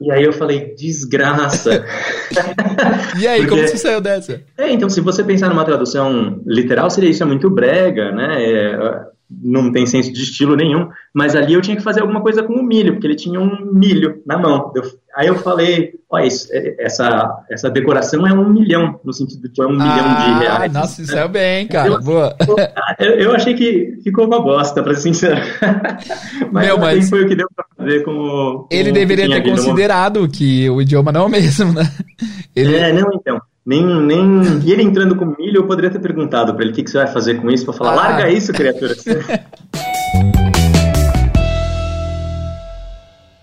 e aí eu falei, desgraça. e aí, Porque, como você saiu dessa? É, então se você pensar numa tradução literal, seria isso é muito brega, né? É, não tem senso de estilo nenhum, mas ali eu tinha que fazer alguma coisa com o milho, porque ele tinha um milho na mão. Eu, aí eu falei, ó, isso, é, essa, essa decoração é um milhão, no sentido de é um ah, milhão de reais. Nossa, isso é bem, cara, eu, boa. Eu, eu, achei que ficou uma bosta, pra ser sincero. mas, Meu, mas foi o que deu pra fazer com o... Ele deveria ter considerado que o idioma não é o mesmo, né? Ele... É, não, então. Nem, nem... E ele entrando com milho, eu poderia ter perguntado para ele o que, que você vai fazer com isso, para falar, ah. larga isso, criatura.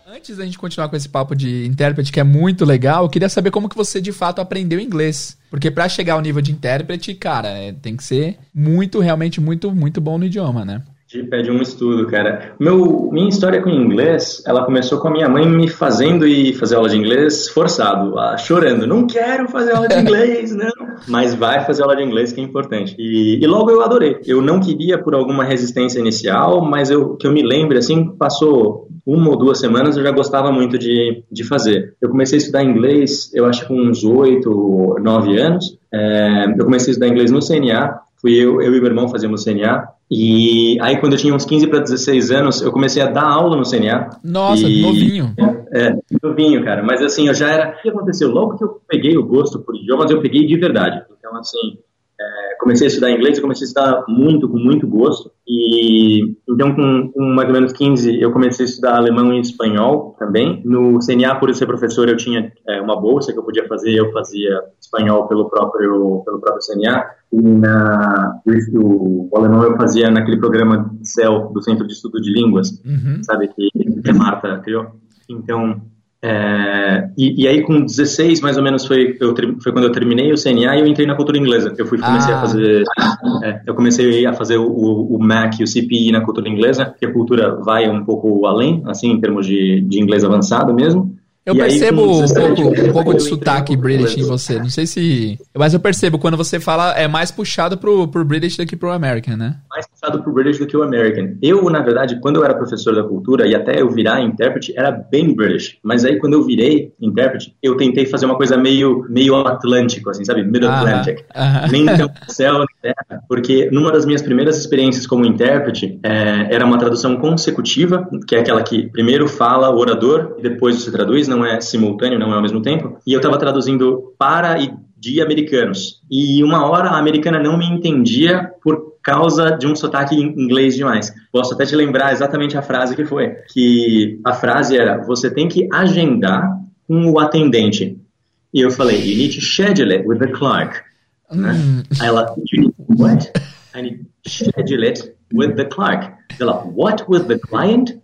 Antes da gente continuar com esse papo de intérprete, que é muito legal, eu queria saber como que você de fato aprendeu inglês. Porque para chegar ao nível de intérprete, cara, é, tem que ser muito, realmente muito, muito bom no idioma, né? Pede um estudo, cara. Meu, minha história com inglês, ela começou com a minha mãe me fazendo ir fazer aula de inglês forçado, chorando. Não quero fazer aula de inglês, não. Mas vai fazer aula de inglês que é importante. E, e logo eu adorei. Eu não queria por alguma resistência inicial, mas eu que eu me lembre, assim, passou uma ou duas semanas, eu já gostava muito de, de fazer. Eu comecei a estudar inglês, eu acho com uns oito, nove anos. É, eu comecei a estudar inglês no CNA, fui eu, eu e meu irmão fazíamos CNA. E aí, quando eu tinha uns 15 para 16 anos, eu comecei a dar aula no CNA. Nossa, e, novinho. É, é, novinho, cara. Mas assim, eu já era. O que aconteceu? Logo que eu peguei o gosto por idiomas, eu peguei de verdade. Então, assim, é, comecei a estudar inglês, eu comecei a estudar muito, com muito gosto. E então, com, com, mais ou menos 15, eu comecei a estudar alemão e espanhol também. No CNA, por eu ser professor, eu tinha é, uma bolsa que eu podia fazer, eu fazia espanhol pelo próprio, pelo próprio CNA. E na, o, o alemão eu fazia naquele programa CEL, do Centro de Estudo de Línguas, uhum. sabe, que, que a Marta criou. Então, é, e, e, aí com 16 mais ou menos foi, eu, foi quando eu terminei o CNA e eu entrei na cultura inglesa. Eu fui comecei ah. a fazer, é, eu comecei a fazer o, o, MAC e o CPI na cultura inglesa, que a cultura vai um pouco além, assim em termos de, de inglês avançado mesmo. Eu e percebo aí, um, pouco, um pouco de sotaque British em você. Não sei se. Mas eu percebo, quando você fala, é mais puxado pro, pro British do que pro American, né? Mais puxado pro British do que o American. Eu, na verdade, quando eu era professor da cultura e até eu virar intérprete, era bem British. Mas aí, quando eu virei intérprete, eu tentei fazer uma coisa meio, meio atlântico, assim, sabe? Mid-Atlantic. Nem tão céu nem terra. Porque numa das minhas primeiras experiências como intérprete, é, era uma tradução consecutiva, que é aquela que primeiro fala o orador e depois você traduz não é simultâneo, não é ao mesmo tempo. E eu estava traduzindo para e de americanos. E uma hora a americana não me entendia por causa de um sotaque inglês demais. Posso até te lembrar exatamente a frase que foi. Que a frase era: você tem que agendar com o atendente. E eu falei: you need to schedule it with the clerk. Hum. Aí ela: you need what? I need to schedule it with the clerk. Ela: what with the client?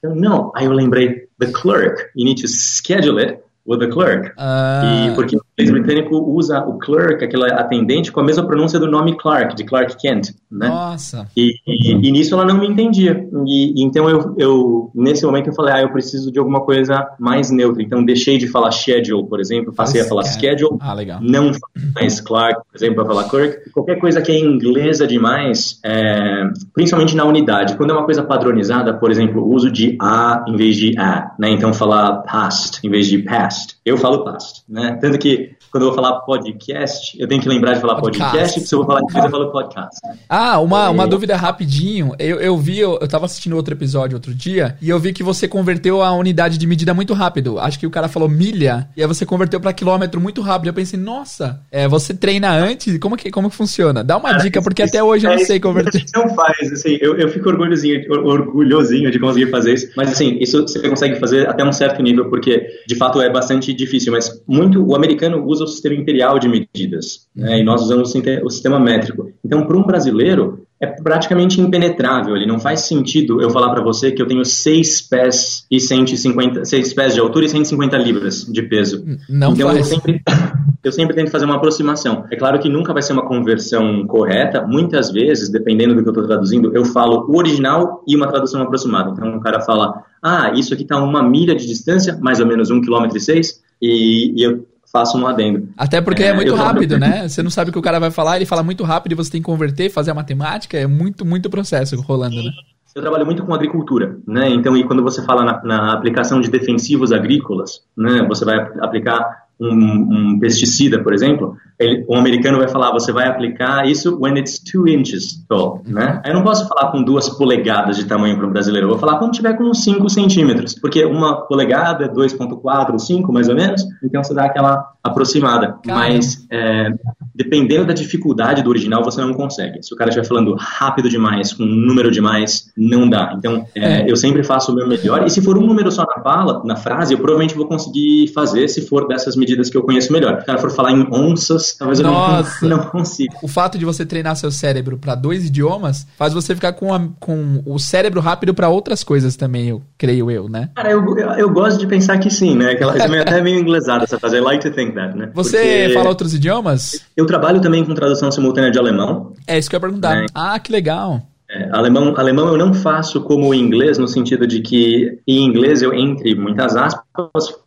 Eu, não. Aí eu lembrei, the clerk. You need to schedule it with the clerk. Uh... E porque inglês britânico usa o clerk, aquela atendente, com a mesma pronúncia do nome Clark, de Clark Kent, né? Nossa. E, e, e nisso ela não me entendia. E, então eu, eu, nesse momento eu falei, ah, eu preciso de alguma coisa mais neutra. Então deixei de falar schedule, por exemplo, passei a falar schedule. Ah, legal. Não mais Clark, por exemplo, para falar clerk. Qualquer coisa que é inglesa demais, é, principalmente na unidade. Quando é uma coisa padronizada, por exemplo, o uso de a em vez de a, né? Então falar past em vez de past. Eu falo past, né? Tanto que quando eu vou falar podcast, eu tenho que lembrar de falar podcast, podcast porque se eu vou falar inglês, eu falo podcast. Ah, uma, uma dúvida rapidinho. Eu, eu vi, eu, eu tava assistindo outro episódio outro dia, e eu vi que você converteu a unidade de medida muito rápido. Acho que o cara falou milha, e aí você converteu para quilômetro muito rápido. Eu pensei, nossa, é, você treina antes? Como que, como que funciona? Dá uma dica, porque até hoje eu não é, sei converter. A gente não faz, assim, eu, eu fico orgulhosinho, orgulhosinho de conseguir fazer isso, mas assim, isso você consegue fazer até um certo nível, porque de fato é bastante difícil, mas muito, o americano usa o sistema imperial de medidas, né, e nós usamos o sistema métrico. Então, para um brasileiro, é praticamente impenetrável. Ele não faz sentido eu falar para você que eu tenho 6 pés e 150, 6 pés de altura e 150 libras de peso. Não então faz. eu sempre eu sempre tento fazer uma aproximação. É claro que nunca vai ser uma conversão correta. Muitas vezes, dependendo do que eu estou traduzindo, eu falo o original e uma tradução aproximada. Então o cara fala: "Ah, isso aqui está a uma milha de distância, mais ou menos um quilômetro e seis", e, e eu faço um adendo. Até porque é, é muito rápido, né? Você não sabe o que o cara vai falar, ele fala muito rápido e você tem que converter, fazer a matemática, é muito, muito processo rolando, né? Eu trabalho muito com agricultura, né? Então, e quando você fala na, na aplicação de defensivos agrícolas, né? Você vai aplicar um, um, pesticida, por exemplo, ele, um americano vai falar, você vai aplicar isso when it's two inches tall, né? Aí eu não posso falar com duas polegadas de tamanho para um brasileiro, eu vou falar quando tiver com 5 centímetros, porque uma polegada é 2.4, 5 mais ou menos, então você dá aquela aproximada. Caramba. Mas é, dependendo da dificuldade do original, você não consegue. Se o cara estiver falando rápido demais, com um número demais, não dá. Então, é, é. eu sempre faço o meu melhor, e se for um número só na fala, na frase, eu provavelmente vou conseguir fazer se for dessas medidas que eu conheço melhor. Se o cara for falar em onças, talvez Nossa. eu não, não consiga. O fato de você treinar seu cérebro para dois idiomas faz você ficar com, a, com o cérebro rápido para outras coisas também, eu creio eu, né? Cara, eu, eu, eu, gosto de pensar que sim, né? Aquela, é até meio inglesada essa frase. I like to think that, né? Você Porque fala outros idiomas? Eu trabalho também com tradução simultânea de alemão. É isso que eu ia perguntar. É. Ah, que legal. É, alemão, alemão eu não faço como o inglês, no sentido de que em inglês eu, entre muitas aspas,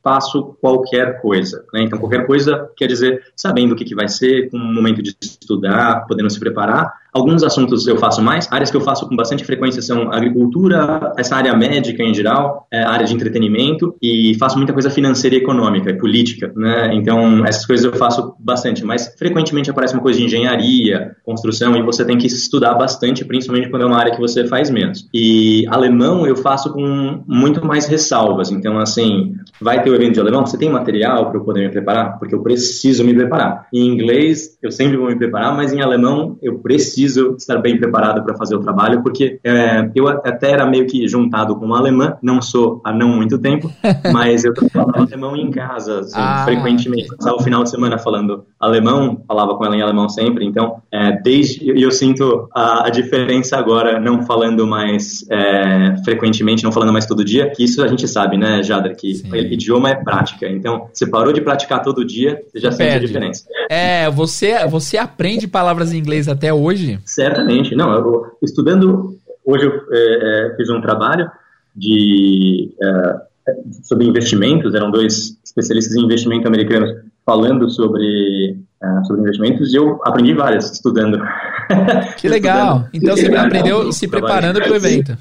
faço qualquer coisa. Né? Então, qualquer coisa quer dizer sabendo o que, que vai ser, com um momento de estudar, podendo se preparar. Alguns assuntos eu faço mais, áreas que eu faço com bastante frequência são agricultura, essa área médica em geral, é, área de entretenimento e faço muita coisa financeira e econômica e política, né? Então, essas coisas eu faço bastante, mas frequentemente aparece uma coisa de engenharia, construção e você tem que estudar bastante, principalmente quando é uma área que você faz menos. E alemão eu faço com muito mais ressalvas, então assim, vai ter o evento de alemão, você tem material para eu poder me preparar? Porque eu preciso me preparar. Em inglês eu sempre vou me preparar, mas em alemão eu preciso estar bem preparado para fazer o trabalho, porque é, eu até era meio que juntado com uma alemã, não sou há não muito tempo, mas eu falava alemão em casa, assim, ah, frequentemente. Passava o final de semana falando alemão, falava com ela em alemão sempre, então, é, desde, eu sinto a, a, diferença agora, não falando mais é, frequentemente, não falando mais todo dia, que isso a gente sabe, né, Jader, que Sim. idioma é prática, então, você parou de praticar todo dia, você já Perde. sente a diferença. É, você, você aprende palavras em inglês até hoje, Certamente. Não, eu, estudando, hoje eu é, é, fiz um trabalho de, é, sobre investimentos, eram dois especialistas em investimento americanos falando sobre, uh, sobre investimentos e eu aprendi várias estudando. Que legal! então você aprendeu se preparando para o evento.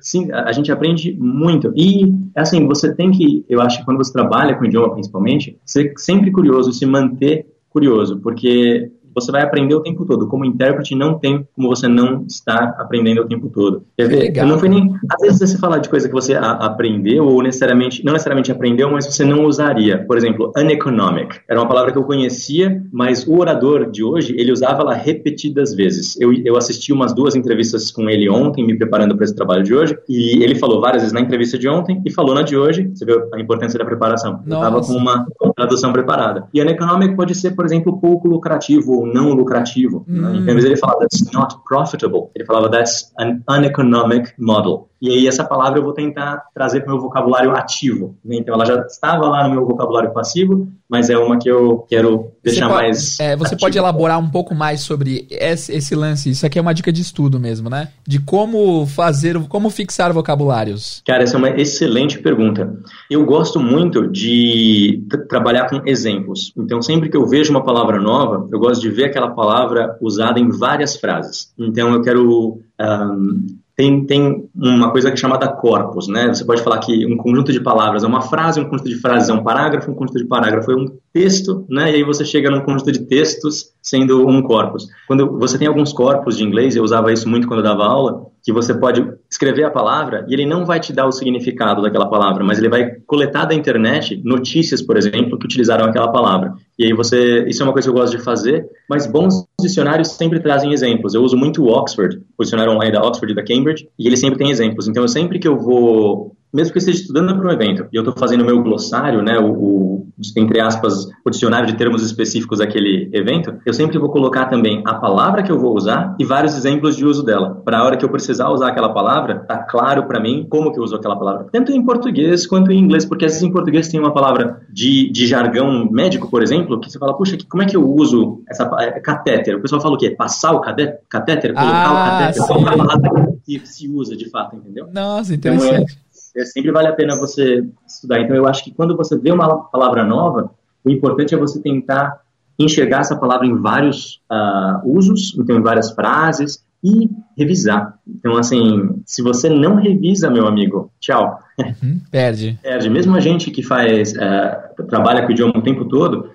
Sim, a gente aprende muito. E, assim, você tem que, eu acho que quando você trabalha com idioma principalmente, ser sempre curioso, se manter curioso, porque você vai aprender o tempo todo. Como intérprete, não tem como você não estar aprendendo o tempo todo. Quer ver? Legal. Não foi nem. Às vezes você fala de coisa que você a, aprendeu, ou necessariamente, não necessariamente aprendeu, mas você não usaria. Por exemplo, uneconomic. Era uma palavra que eu conhecia, mas o orador de hoje, ele usava ela repetidas vezes. Eu, eu assisti umas duas entrevistas com ele ontem, me preparando para esse trabalho de hoje, e ele falou várias vezes na entrevista de ontem e falou na de hoje. Você viu a importância da preparação. Estava com uma tradução preparada. E uneconomic pode ser, por exemplo, pouco lucrativo ou não lucrativo. Né? Hum. Né? Em ele falar that's not profitable, ele falava that's an uneconomic model. E aí essa palavra eu vou tentar trazer para o meu vocabulário ativo. Né? Então ela já estava lá no meu vocabulário passivo, mas é uma que eu quero deixar pode, mais. É, você pode elaborar um pouco mais sobre esse, esse, lance. Isso aqui é uma dica de estudo mesmo, né? De como fazer, como fixar vocabulários. Cara, essa é uma excelente pergunta. Eu gosto muito de trabalhar com exemplos. Então, sempre que eu vejo uma palavra nova, eu gosto de ver aquela palavra usada em várias frases. Então, eu quero um, tem, tem uma coisa é chamada corpus, né? Você pode falar que um conjunto de palavras é uma frase, um conjunto de frases é um parágrafo, um conjunto de parágrafo é um texto, né? E aí você chega num conjunto de textos sendo um corpus. Quando você tem alguns corpos de inglês, eu usava isso muito quando eu dava aula, que você pode escrever a palavra e ele não vai te dar o significado daquela palavra, mas ele vai coletar da internet notícias, por exemplo, que utilizaram aquela palavra. E aí você, isso é uma coisa que eu gosto de fazer, mas bons dicionários sempre trazem exemplos. Eu uso muito o Oxford, o dicionário online da Oxford e da Cambridge, e ele sempre tem exemplos. Então, eu sempre que eu vou mesmo que eu esteja estudando para um evento e eu estou fazendo o meu glossário, né, o, o, entre aspas, o dicionário de termos específicos daquele evento, eu sempre vou colocar também a palavra que eu vou usar e vários exemplos de uso dela. Para a hora que eu precisar usar aquela palavra, tá claro para mim como que eu uso aquela palavra, tanto em português quanto em inglês, porque às vezes em português tem uma palavra de, de jargão médico, por exemplo, que você fala, puxa, como é que eu uso essa é, catéter? O pessoal fala o quê? Passar o catéter? Colocar ah, o catéter? Qual é a palavra que se usa de fato, entendeu? Nossa, interessante. Então, é, é, sempre vale a pena você estudar. Então, eu acho que quando você vê uma palavra nova, o importante é você tentar enxergar essa palavra em vários uh, usos, então em várias frases, e revisar. Então, assim, se você não revisa, meu amigo, tchau. Uhum, perde. Perde. Mesmo a gente que faz, uh, trabalha com o idioma o tempo todo,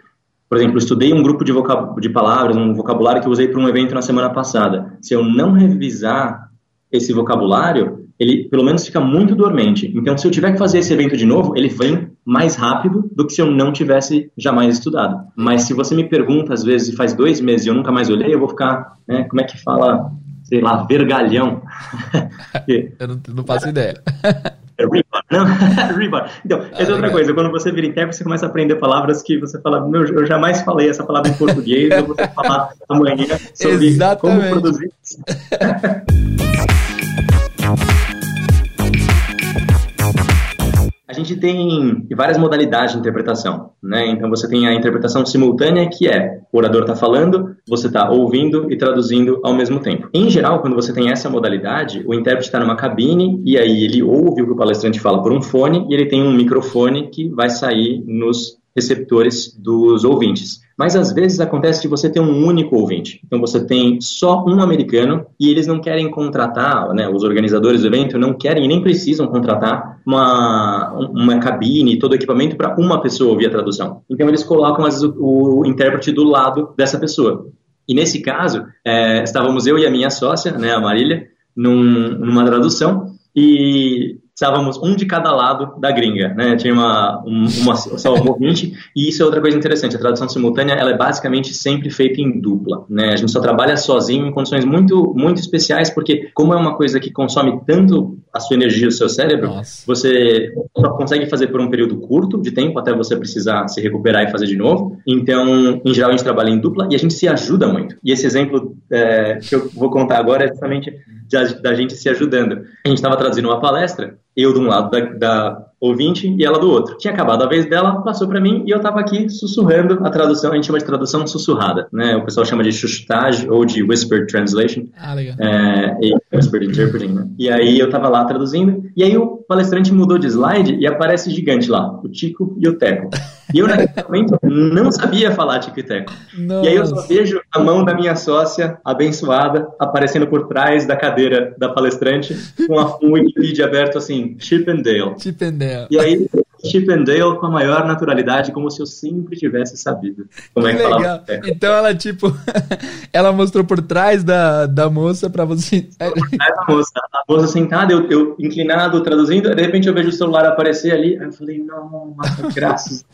por exemplo, estudei um grupo de, de palavras, um vocabulário que eu usei para um evento na semana passada. Se eu não revisar esse vocabulário, ele pelo menos fica muito dormente. Então, se eu tiver que fazer esse evento de novo, ele vem mais rápido do que se eu não tivesse jamais estudado. Mas se você me pergunta, às vezes, faz dois meses e eu nunca mais olhei, eu vou ficar, né, como é que fala, sei lá, vergalhão. eu não, não faço ideia. É Rebar, não? Rebar. Então, ah, essa é outra coisa. Quando você vira intérprete, você começa a aprender palavras que você fala, meu, eu jamais falei essa palavra em português, eu vou falar amanhã sobre Exatamente. como produzir. Gente tem várias modalidades de interpretação, né? Então você tem a interpretação simultânea, que é o orador está falando, você está ouvindo e traduzindo ao mesmo tempo. Em geral, quando você tem essa modalidade, o intérprete está numa cabine e aí ele ouve o que o palestrante fala por um fone e ele tem um microfone que vai sair nos receptores dos ouvintes. Mas às vezes acontece de você ter um único ouvinte. Então você tem só um americano e eles não querem contratar, né, os organizadores do evento não querem e nem precisam contratar uma, uma cabine, todo o equipamento para uma pessoa ouvir a tradução. Então eles colocam vezes, o, o intérprete do lado dessa pessoa. E nesse caso, é, estávamos eu e a minha sócia, né, a Marília, num, numa tradução e estávamos um de cada lado da gringa, né? Tinha uma, um, uma só um ouvinte, e isso é outra coisa interessante. A tradução simultânea, ela é basicamente sempre feita em dupla, né? A gente só trabalha sozinho em condições muito, muito especiais, porque como é uma coisa que consome tanto a sua energia, o seu cérebro, Nossa. você só consegue fazer por um período curto de tempo, até você precisar se recuperar e fazer de novo. Então, em geral, a gente trabalha em dupla e a gente se ajuda muito. E esse exemplo é, que eu vou contar agora é justamente da, da gente se ajudando. A gente estava traduzindo uma palestra eu de um lado da, da, ouvinte e ela do outro. Tinha acabado a vez dela, passou para mim e eu estava aqui sussurrando a tradução. A gente chama de tradução sussurrada, né? O pessoal chama de chuchotagem ou de whispered translation. Ah, legal. É, e whispered interpreting, né? E aí eu estava lá traduzindo e aí o palestrante mudou de slide e aparece gigante lá, o Tico e o Teco. E eu naquele momento não sabia falar Tico e Teco. Nossa. E aí eu só vejo a mão da minha sócia abençoada aparecendo por trás da cadeira da palestrante com um Wikipedia aberto assim, Chip and Dale. Chip and Dale. É. E aí, Chip and Dale com a maior naturalidade, como se eu sempre tivesse sabido. Como é que Legal. Então ela, tipo, ela mostrou por trás da, da moça pra você. Por trás da moça. A moça sentada, eu, eu inclinado, traduzindo, de repente eu vejo o celular aparecer ali, aí eu falei, nossa, graças.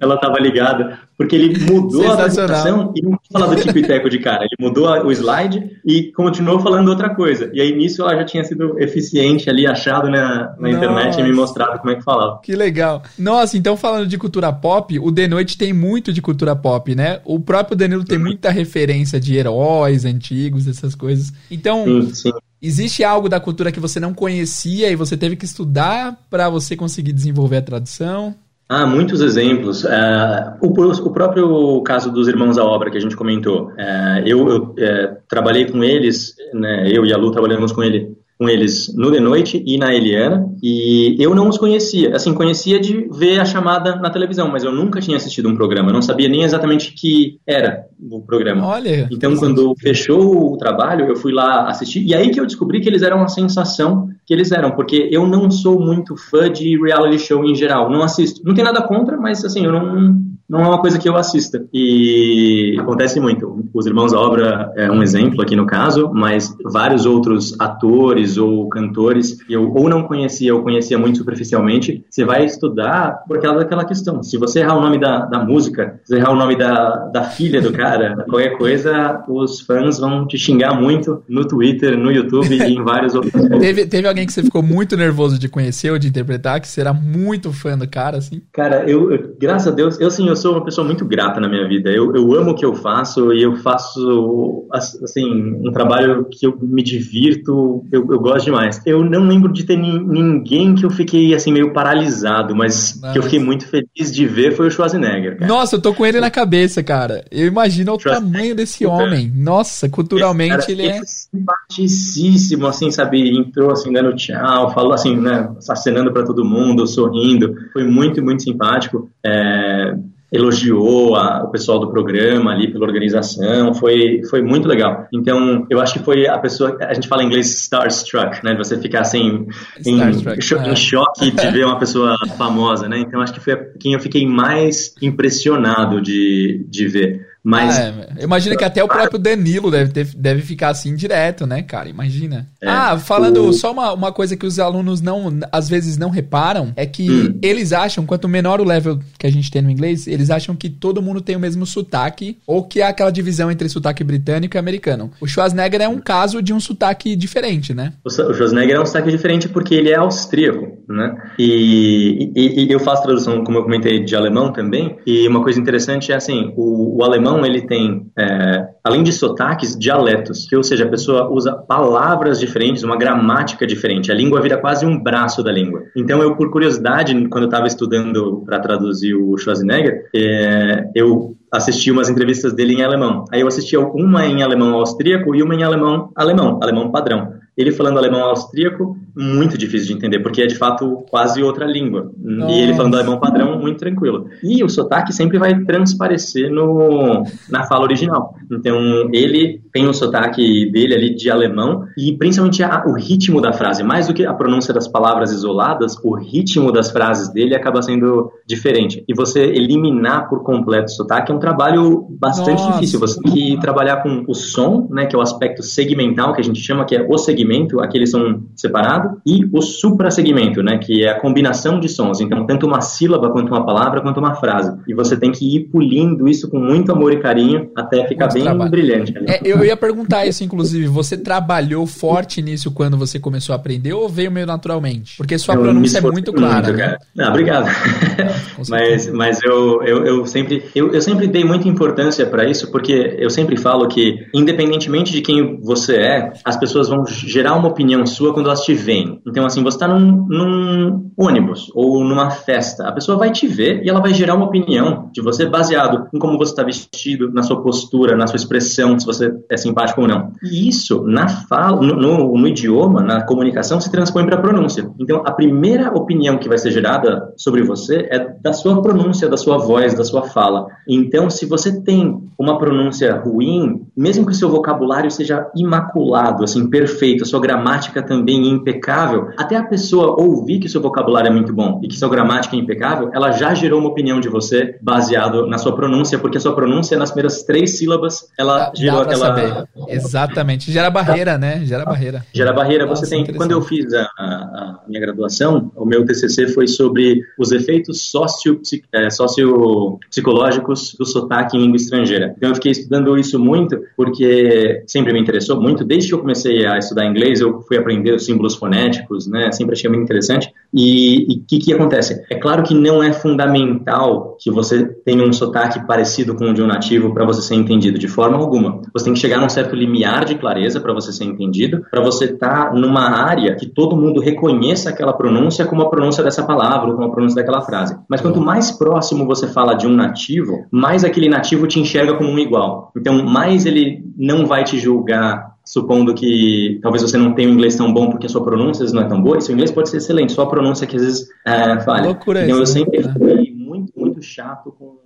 Ela estava ligada, porque ele mudou a apresentação e não falava do tipo e teco de cara. Ele mudou o slide e continuou falando outra coisa. E aí nisso ela já tinha sido eficiente ali, achado na, na internet e me mostrado como é que falava. Que legal. Nossa, então falando de cultura pop, o The Noite tem muito de cultura pop, né? O próprio Danilo tem muita referência de heróis antigos, essas coisas. Então, sim, sim. Existe algo da cultura que você não conhecia e você teve que estudar para você conseguir desenvolver a tradução? Ah, muitos exemplos. Uh, o, o, próprio caso dos Irmãos à Obra que a gente comentou. Uh, eu, eu uh, trabalhei com eles, né, eu e a Lu trabalhamos com ele com eles no De Noite e na Eliana, e eu não os conhecia. Assim, conhecia de ver a chamada na televisão, mas eu nunca tinha assistido um programa, não sabia nem exatamente que era o programa. Olha! Então, quando fechou o trabalho, eu fui lá assistir, e aí que eu descobri que eles eram a sensação que eles eram, porque eu não sou muito fã de reality show em geral, não assisto. Não tem nada contra, mas assim, eu não, não é uma coisa que eu assista. E acontece muito. Os Irmãos à Obra é um exemplo aqui no caso, mas vários outros atores ou cantores que eu ou não conhecia ou conhecia muito superficialmente, você vai estudar por causa daquela questão. Se você errar o nome da, da música, se errar o nome da, da filha do cara, qualquer coisa, os fãs vão te xingar muito no Twitter, no YouTube e em vários outros. teve, teve alguém que você ficou muito nervoso de conhecer ou de interpretar, que será muito fã do cara, assim? Cara, eu, eu graças a Deus, eu sim, eu sou uma pessoa muito grata na minha vida. Eu, eu amo o que eu faço e eu faço, assim, um trabalho que eu me divirto, eu, eu gosto demais. Eu não lembro de ter ninguém que eu fiquei, assim, meio paralisado, mas que eu fiquei muito feliz de ver foi o Schwarzenegger. Cara. Nossa, eu tô com ele na cabeça, cara. Eu imagino o tamanho desse homem. Nossa, culturalmente cara, ele é... simpaticíssimo, assim, sabe? Entrou, assim, dando tchau, falou, assim, né, acenando para todo mundo, sorrindo. Foi muito, muito simpático. É elogiou a, o pessoal do programa ali pela organização, foi, foi muito legal. Então, eu acho que foi a pessoa, a gente fala em inglês starstruck, né, de você ficar assim, em, em, choque de ver uma pessoa famosa, né, então acho que foi quem eu fiquei mais impressionado de, de ver. Mas. Ah, é, imagina que até o próprio Danilo deve, ter, deve ficar assim direto, né, cara? Imagina. É, ah, falando o... só uma, uma coisa que os alunos não, às vezes não reparam, é que hum. eles acham, quanto menor o level que a gente tem no inglês, eles acham que todo mundo tem o mesmo sotaque, ou que há aquela divisão entre sotaque britânico e americano. O Schwarzenegger é um caso de um sotaque diferente, né? O Schwarzenegger é um sotaque diferente porque ele é austríaco, né? E, e, e eu faço tradução, como eu comentei, de alemão também, e uma coisa interessante é assim, o, o alemão alemão ele tem, é, além de sotaques, dialetos, que ou seja, a pessoa usa palavras diferentes, uma gramática diferente. A língua vira quase um braço da língua. Então eu, por curiosidade, quando eu estava estudando para traduzir o Schwarzenegger, é, eu assisti umas entrevistas dele em alemão. Aí eu assisti uma em alemão austríaco e uma em alemão alemão, alemão padrão. Ele falando alemão austríaco, muito difícil de entender, porque é de fato quase outra língua. Nossa. E ele falando alemão padrão, muito tranquilo. E o sotaque sempre vai transparecer no, na fala original. Então, ele tem o sotaque dele ali de alemão e principalmente a, o ritmo da frase, mais do que a pronúncia das palavras isoladas, o ritmo das frases dele acaba sendo diferente. E você eliminar por completo o sotaque é um trabalho bastante Nossa. difícil. Você tem que trabalhar com o som, né, que é o aspecto segmental que a gente chama, que é o segmento, aqueles são separados, e o suprasegmento, né, que é a combinação de sons. Então, tanto uma sílaba quanto uma palavra quanto uma frase. E você tem que ir pulindo isso com muito amor e carinho até ficar Muito bem trabalho. brilhante. É, eu ia perguntar isso, inclusive. Você trabalhou forte nisso quando você começou a aprender ou veio meio naturalmente? Porque sua eu pronúncia é muito clara. Muito, né? Não, obrigado. mas mas eu, eu, eu, sempre, eu, eu sempre dei muita importância para isso, porque eu sempre falo que, independentemente de quem você é, as pessoas vão gerar uma opinião sua quando elas te veem. Então, assim, você está num, num ônibus ou numa festa, a pessoa vai te ver e ela vai gerar uma opinião de você baseado em como você está vestido, na sua postura, na sua expressão, se você é simpático ou não. E isso, na fala, no, no, no idioma, na comunicação, se transpõe para a pronúncia. Então, a primeira opinião que vai ser gerada sobre você é da sua pronúncia, da sua voz, da sua fala. Então, se você tem uma pronúncia ruim, mesmo que o seu vocabulário seja imaculado, assim, perfeito, a sua gramática também impecável, impecável, até a pessoa ouvir que seu vocabulário é muito bom e que sua gramática é impecável, ela já gerou uma opinião de você baseado na sua pronúncia, porque a sua pronúncia nas primeiras três sílabas, ela dá, gerou dá aquela. Saber. Exatamente. Gera barreira, né? Gera barreira. Gera barreira. Você Nossa, tem. Quando eu fiz a, a, a, minha graduação, o meu TCC foi sobre os efeitos socio, é, sociopsicológicos do sotaque em língua estrangeira. Então eu fiquei estudando isso muito, porque sempre me interessou muito. Desde que eu comecei a estudar inglês, eu fui aprender os símbolos fonéticos, né? Sempre achei muito interessante. E o que, que acontece? É claro que não é fundamental que você tenha um sotaque parecido com o de um nativo para você ser entendido, de forma alguma. Você tem que chegar num certo limiar de clareza para você ser entendido, para você estar tá numa área que todo mundo reconheça aquela pronúncia como a pronúncia dessa palavra ou como a pronúncia daquela frase. Mas quanto mais próximo você fala de um nativo, mais aquele nativo te enxerga como um igual. Então, mais ele não vai te julgar supondo que talvez você não tenha um inglês tão bom porque a sua pronúncia não é tão boa, e seu inglês pode ser excelente, só a pronúncia que às vezes é, falha. Loucura então eu sempre né? fui muito, muito chato com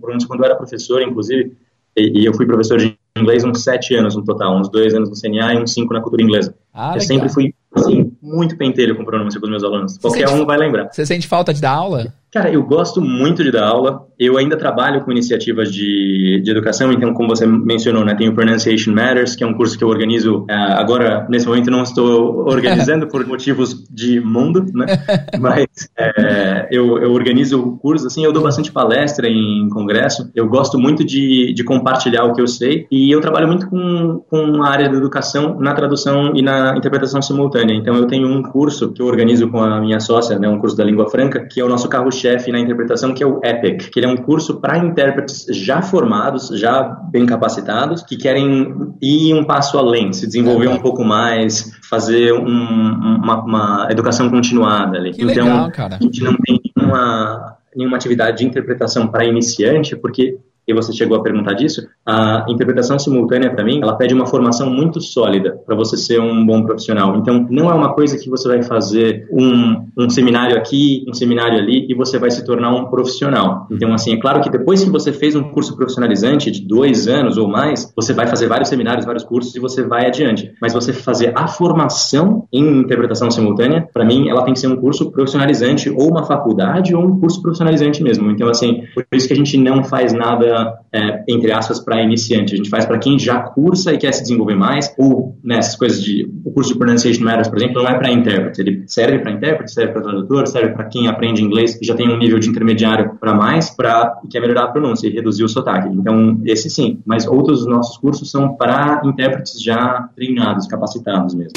pronúncia quando eu era professor, inclusive, e, e eu fui professor de inglês uns sete anos no total, uns dois anos no CNA e uns cinco na cultura inglesa. Ah, eu legal. sempre fui assim, muito pentelho com pronúncia com os meus alunos. Qualquer um vai lembrar. Você sente falta de dar aula? Cara, eu gosto muito de dar aula. Eu ainda trabalho com iniciativas de, de educação, então, como você mencionou, né, tem o Pronunciation Matters, que é um curso que eu organizo. Uh, agora, nesse momento, não estou organizando por motivos de mundo, né? Mas é, eu, eu organizo o curso, assim, eu dou bastante palestra em congresso. Eu gosto muito de, de compartilhar o que eu sei e eu trabalho muito com, com a área da educação na tradução e na interpretação simultânea. Então, eu tenho um curso que eu organizo com a minha sócia, né, um curso da língua franca, que é o nosso carro chefe na interpretação, que é o EPIC, que ele é um curso para intérpretes já formados, já bem capacitados, que querem ir um passo além, se desenvolver um pouco mais, fazer um, uma, uma, educação continuada ali. Que então, legal, cara. a gente não tem nenhuma, nenhuma atividade de interpretação para iniciante, porque e você chegou a perguntar disso, a interpretação simultânea, para mim, ela pede uma formação muito sólida para você ser um bom profissional. Então, não é uma coisa que você vai fazer um, um seminário aqui, um seminário ali, e você vai se tornar um profissional. Então, assim, é claro que depois que você fez um curso profissionalizante de dois anos ou mais, você vai fazer vários seminários, vários cursos e você vai adiante. Mas você fazer a formação em interpretação simultânea, para mim, ela tem que ser um curso profissionalizante ou uma faculdade ou um curso profissionalizante mesmo. Então, assim, por isso que a gente não faz nada é, entre aspas, para iniciante. A gente faz para quem já cursa e quer se desenvolver mais, ou nessas né, coisas de. O curso de Pronunciation Matters, por exemplo, não é para intérprete. Ele serve para intérprete, serve para tradutor, serve para quem aprende inglês e já tem um nível de intermediário para mais, para quer melhorar a pronúncia e reduzir o sotaque. Então, esse sim. Mas outros dos nossos cursos são para intérpretes já treinados, capacitados mesmo.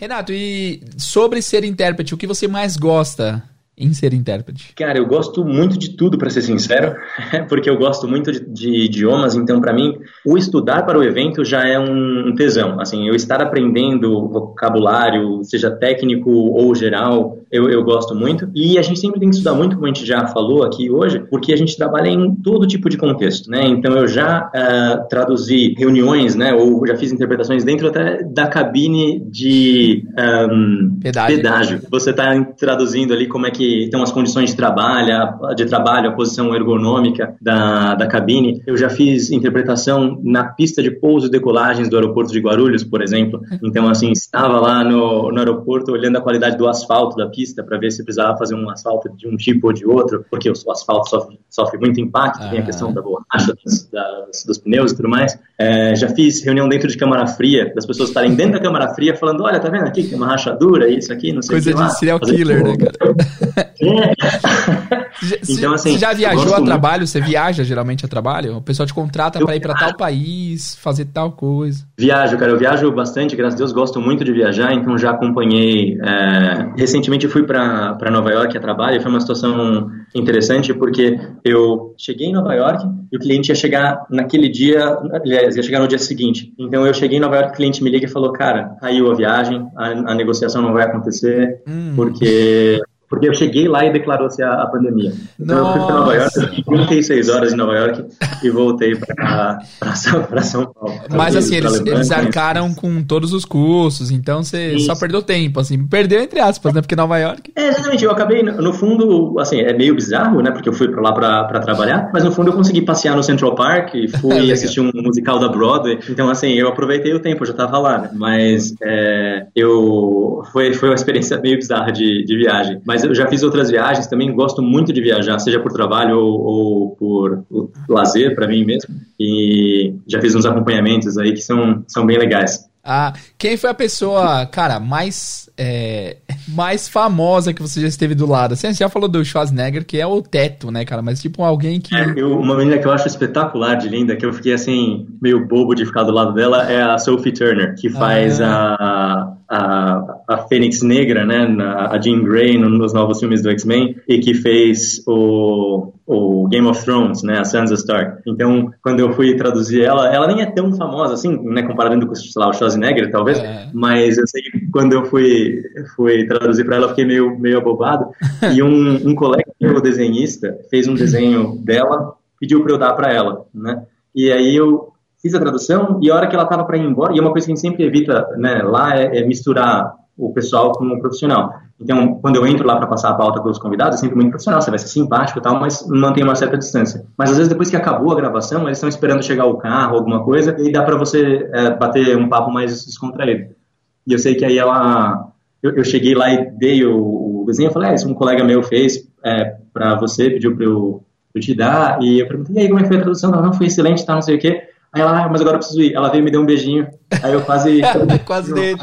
Renato, e sobre ser intérprete, o que você mais gosta em ser intérprete? Cara, eu gosto muito de tudo, para ser sincero, porque eu gosto muito de, de idiomas, então para mim o estudar para o evento já é um tesão. Assim, eu estar aprendendo vocabulário, seja técnico ou geral, eu, eu gosto muito. E a gente sempre tem que estudar muito, como a gente já falou aqui hoje, porque a gente trabalha em todo tipo de contexto, né? Então eu já uh, traduzi reuniões, né? Ou já fiz interpretações dentro até da cabine de um, pedágio. pedágio. Você está traduzindo ali como é que estão as condições de trabalho, de trabalho, a posição ergonômica da, da cabine. Eu já fiz interpretação na pista de pouso e decolagens do aeroporto de Guarulhos, por exemplo. Então, assim, estava lá no, no aeroporto olhando a qualidade do asfalto da pista para ver se precisava fazer um asfalto de um tipo ou de outro, porque o asfalto sofre, sofre muito impacto, ah. tem a questão da borracha, das, das, dos pneus e tudo mais. É, já fiz reunião dentro de câmara fria, das pessoas estarem dentro da câmara fria falando, olha, tá vendo aqui que tem uma rachadura, isso aqui, não sei Coisa o que de serial killer, né, cara? É. então, assim, você já viajou a trabalho? Você viaja geralmente a trabalho? O pessoal te contrata para ir para tal país, fazer tal coisa. Viajo, cara. Eu viajo bastante, graças a Deus, gosto muito de viajar, então já acompanhei. É... Recentemente fui para Nova York a trabalho foi uma situação interessante porque eu cheguei em Nova York e o cliente ia chegar naquele dia, aliás, ia chegar no dia seguinte. Então eu cheguei em Nova York, o cliente me liga e falou: Cara, caiu a viagem, a, a negociação não vai acontecer, hum. porque porque eu cheguei lá e declarou-se a, a, pandemia. Então Nossa. eu fui para Nova York, fiquei 36 horas em Nova York e voltei para São Paulo. Mas assim, eles, eles arcaram com todos os cursos, então você Isso. só perdeu tempo, assim, perdeu entre aspas, né? Porque Nova York. É, exatamente, eu acabei, no fundo, assim, é meio bizarro, né? Porque eu fui para lá para trabalhar, mas no fundo eu consegui passear no Central Park, fui assistir um musical da Broadway, então assim, eu aproveitei o tempo, eu já estava lá, né? Mas é, eu foi, foi uma experiência meio bizarra de, de viagem. Mas eu já fiz outras viagens também, gosto muito de viajar, seja por trabalho ou, ou por lazer para mim mesmo. E já fiz uns acompanhamentos aí que são, são bem legais. Ah, quem foi a pessoa, cara, mais é, mais famosa que você já esteve do lado? Assim, você já falou do Schwarzenegger, que é o teto, né, cara? Mas tipo alguém que. É, eu, uma menina que eu acho espetacular de linda, que eu fiquei assim, meio bobo de ficar do lado dela, é a Sophie Turner, que faz ah. a, a Fênix Negra, né, na, a Jean Grey nos novos filmes do X-Men e que fez o, o Game of Thrones, né, a Sansa Stark. Então, quando eu fui traduzir ela, ela nem é tão famosa assim, né, comparado com, sei lá, o Schwarzenegger, talvez, é. mas eu sei que quando eu fui, fui traduzir para ela, eu fiquei meio, meio abobado e um, um colega meu desenhista fez um desenho dela, pediu para eu dar para ela, né, e aí eu fiz a tradução e a hora que ela estava para ir embora, e é uma coisa que a gente sempre evita né, lá é, é, misturar o pessoal com o profissional. Então, quando eu entro lá para passar a pauta para os convidados, é sempre muito profissional, você vai ser simpático e tal, mas mantém uma certa distância. Mas às vezes depois que acabou a gravação, eles estão esperando chegar o carro, alguma coisa, e dá para você é, bater um papo mais descontraído. E eu sei que aí ela, eu, eu cheguei lá e dei o, o desenho, eu falei, é, isso um colega meu fez é, para você, pediu para eu, eu, te dar, e eu perguntei, e aí, como é que foi a tradução? Não, não, foi excelente, tá, não sei o quê. Aí ela, ah, mas agora eu preciso ir. Ela veio e me deu um beijinho. Aí eu quase. quase dei.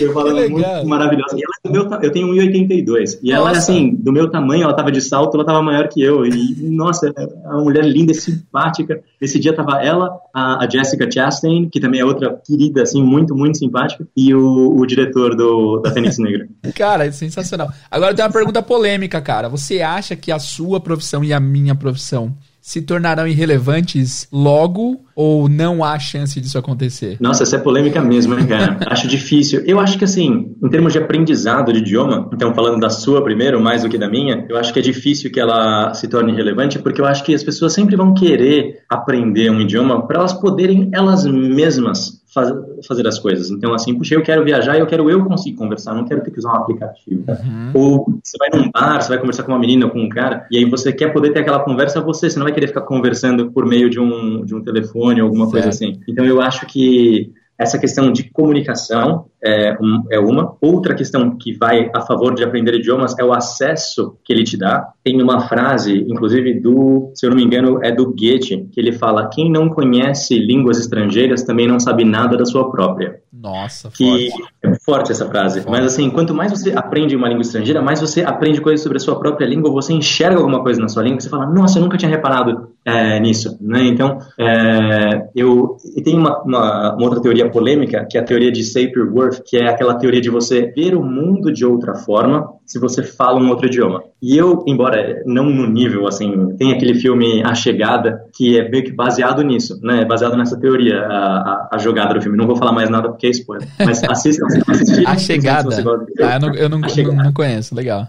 eu falando muito maravilhosa. E ela é do meu, eu tenho 1,82. E ela, assim, do meu tamanho, ela tava de salto, ela tava maior que eu. E, nossa, é uma mulher linda e simpática. Esse dia tava ela, a, a Jessica Chastain, que também é outra querida, assim, muito, muito simpática, e o, o diretor do, da Fênix Negra. Cara, é sensacional. Agora tem uma pergunta polêmica, cara. Você acha que a sua profissão e a minha profissão se tornarão irrelevantes logo ou não há chance disso acontecer? Nossa, essa é polêmica mesmo, né, cara? acho difícil. Eu acho que, assim, em termos de aprendizado de idioma, então falando da sua primeiro, mais do que da minha, eu acho que é difícil que ela se torne relevante, porque eu acho que as pessoas sempre vão querer aprender um idioma para elas poderem elas mesmas faz, fazer as coisas. Então, assim, puxa, eu quero viajar e eu quero eu conseguir conversar, não quero ter que usar um aplicativo. Uhum. Ou você vai num bar, você vai conversar com uma menina ou com um cara, e aí você quer poder ter aquela conversa você, você não vai querer ficar conversando por meio de um, de um telefone ou alguma certo. coisa assim. Então, eu acho que essa questão de comunicação é, um, é, uma. Outra questão que vai a favor de aprender idiomas é o acesso que ele te dá. Tem uma frase, inclusive, do, se eu não me engano, é do Goethe, que ele fala: quem não conhece línguas estrangeiras também não sabe nada da sua própria. Nossa, que forte. É forte essa frase. Forte. Mas assim, quanto mais você aprende uma língua estrangeira, mais você aprende coisas sobre a sua própria língua, você enxerga alguma coisa na sua língua, você fala: nossa, eu nunca tinha reparado é, nisso, né? Então, é, eu e tem uma, uma, uma, outra teoria polêmica que é a teoria de Sapir-Whorf, que é aquela teoria de você ver o mundo de outra forma se você fala um outro idioma. E eu, embora não no nível assim, tem aquele filme A Chegada que é meio que baseado nisso, né? Baseado nessa teoria, a, a, a jogada do filme. Não vou falar mais nada porque é spoiler, mas assistam. a Chegada. Ah, eu não, eu não, não, não conheço. Legal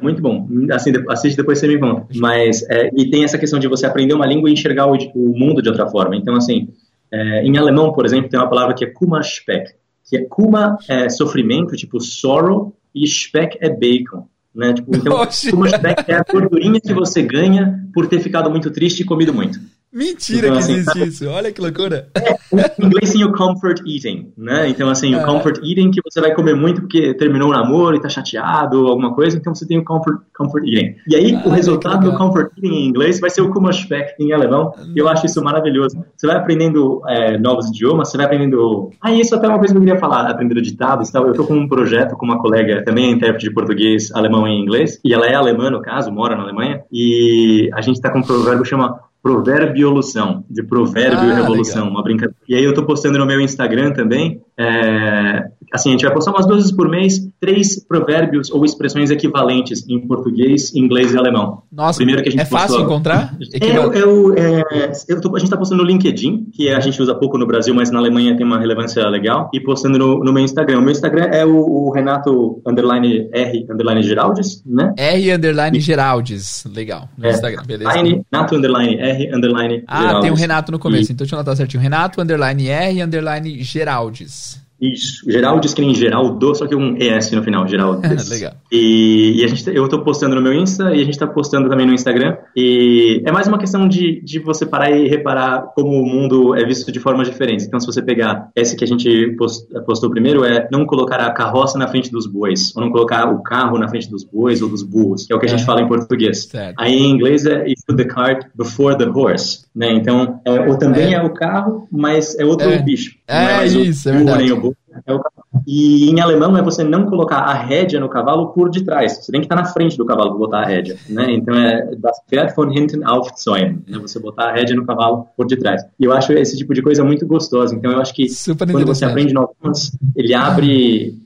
muito bom. Assim, assiste depois você me conta. Mas, é, e tem essa questão de você aprender uma língua e enxergar o, o mundo de outra forma. Então, assim, é, em alemão, por exemplo, tem uma palavra que é Kummerspeck, que é Kuma é sofrimento, tipo sorrow, e Speck é bacon. Né? Tipo, então, Kummerspeck é a gordurinha que você ganha por ter ficado muito triste e comido muito. Mentira então, que assim, existe isso, olha que loucura. É, em inglês tem o comfort eating, né? Então, assim, o comfort eating que você vai comer muito porque terminou o namoro e tá chateado ou alguma coisa, então você tem o comfort, comfort eating. E aí, ah, o resultado do comfort eating em inglês vai ser o Kummerspeck em alemão, e eu acho isso maravilhoso. Você vai aprendendo é, novos idiomas, você vai aprendendo... Ah, isso até é uma coisa que eu queria falar, aprender ditados e tal. Eu tô com um projeto com uma colega, também é intérprete de português, alemão e inglês, e ela é alemã, no caso, mora na Alemanha, e a gente tá com um provérbio que chama Provérbio Evolução, de provérbio ah, e revolução, legal. uma brincadeira. E aí eu tô postando no meu Instagram também, É, assim, a gente vai postar umas duas vezes por mês, três provérbios ou expressões equivalentes em português, inglês e alemão. Nossa, Primeiro que a gente é fácil postou, encontrar? É, eu, é, eu tô, a gente está postando no LinkedIn, que a gente usa pouco no Brasil, mas na Alemanha tem uma relevância legal, e postando no, no meu Instagram. O meu Instagram é o, o Renato underline R underline Geraldes, né? R underline Geraldes, legal. No é, Instagram, beleza. Renato underline R underline Ah, Geraldes. tem um Renato no começo, e... então deixa eu anotar certinho. Renato underline R underline Geraldes. Isso, Geraldes que nem Geraldo, só que um ES no final, Geraldes. Legal. E, e, a gente, eu tô postando no meu Insta e a gente tá postando também no Instagram. E é mais uma questão de, de você parar e reparar como o mundo é visto de formas diferentes. Então, se você pegar esse que a gente post, postou primeiro, é não colocar a carroça na frente dos bois, ou não colocar o carro na frente dos bois ou dos burros, que é o que a gente é. fala em português. Certo. Aí em inglês é you put the cart before the horse, né? Então, é, ou também é. é o carro, mas é outro é. bicho. É, é isso, é verdade. É e em alemão é você não colocar a rédea no cavalo por detrás. Você tem que estar na frente do cavalo para botar a rédea, né? Então é das Pferd von hinten aufzäumen, né? Você botar a rédea no cavalo por detrás. E eu acho esse tipo de coisa muito gostosa. Então eu acho que Super quando você aprende novas, ele abre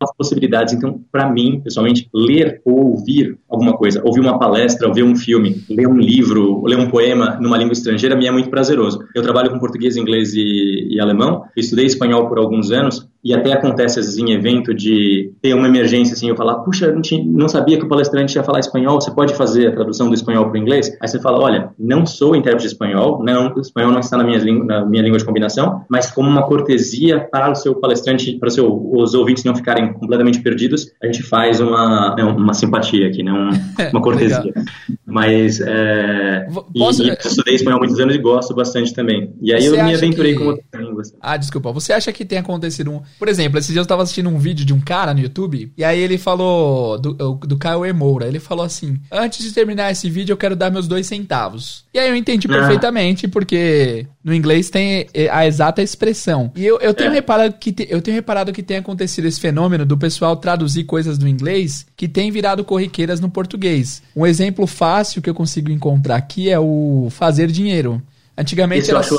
as possibilidades. Então, para mim, pessoalmente, ler ou ouvir alguma coisa, ouvir uma palestra, ouvir um filme, ler um livro, ler um poema numa língua estrangeira, me é muito prazeroso. Eu trabalho com português, inglês e, e alemão, estudei espanhol por alguns anos e até acontece em evento de ter uma emergência assim, eu falar, puxa, não, tinha, não sabia que o palestrante ia falar espanhol, você pode fazer a tradução do espanhol para o inglês? Aí você fala, olha, não sou intérprete espanhol, não, o espanhol não está na minha, na minha língua de combinação, mas como uma cortesia para o seu palestrante, para os ouvintes não ficarem completamente perdidos, a gente faz uma, né, uma simpatia aqui, né, um, uma cortesia. Mas, é, Posso... e, e estudei espanhol há muitos anos e gosto bastante também. E aí você eu me aventurei que... com outras línguas. Ah, desculpa, você acha que tem acontecido um por exemplo, esses dias eu tava assistindo um vídeo de um cara no YouTube, e aí ele falou, do, do Caio Emoura, ele falou assim: Antes de terminar esse vídeo, eu quero dar meus dois centavos. E aí eu entendi ah. perfeitamente, porque no inglês tem a exata expressão. E eu, eu, tenho, é. reparado que te, eu tenho reparado que tem acontecido esse fenômeno do pessoal traduzir coisas do inglês que tem virado corriqueiras no português. Um exemplo fácil que eu consigo encontrar aqui é o fazer dinheiro. Antigamente. Isso eu acho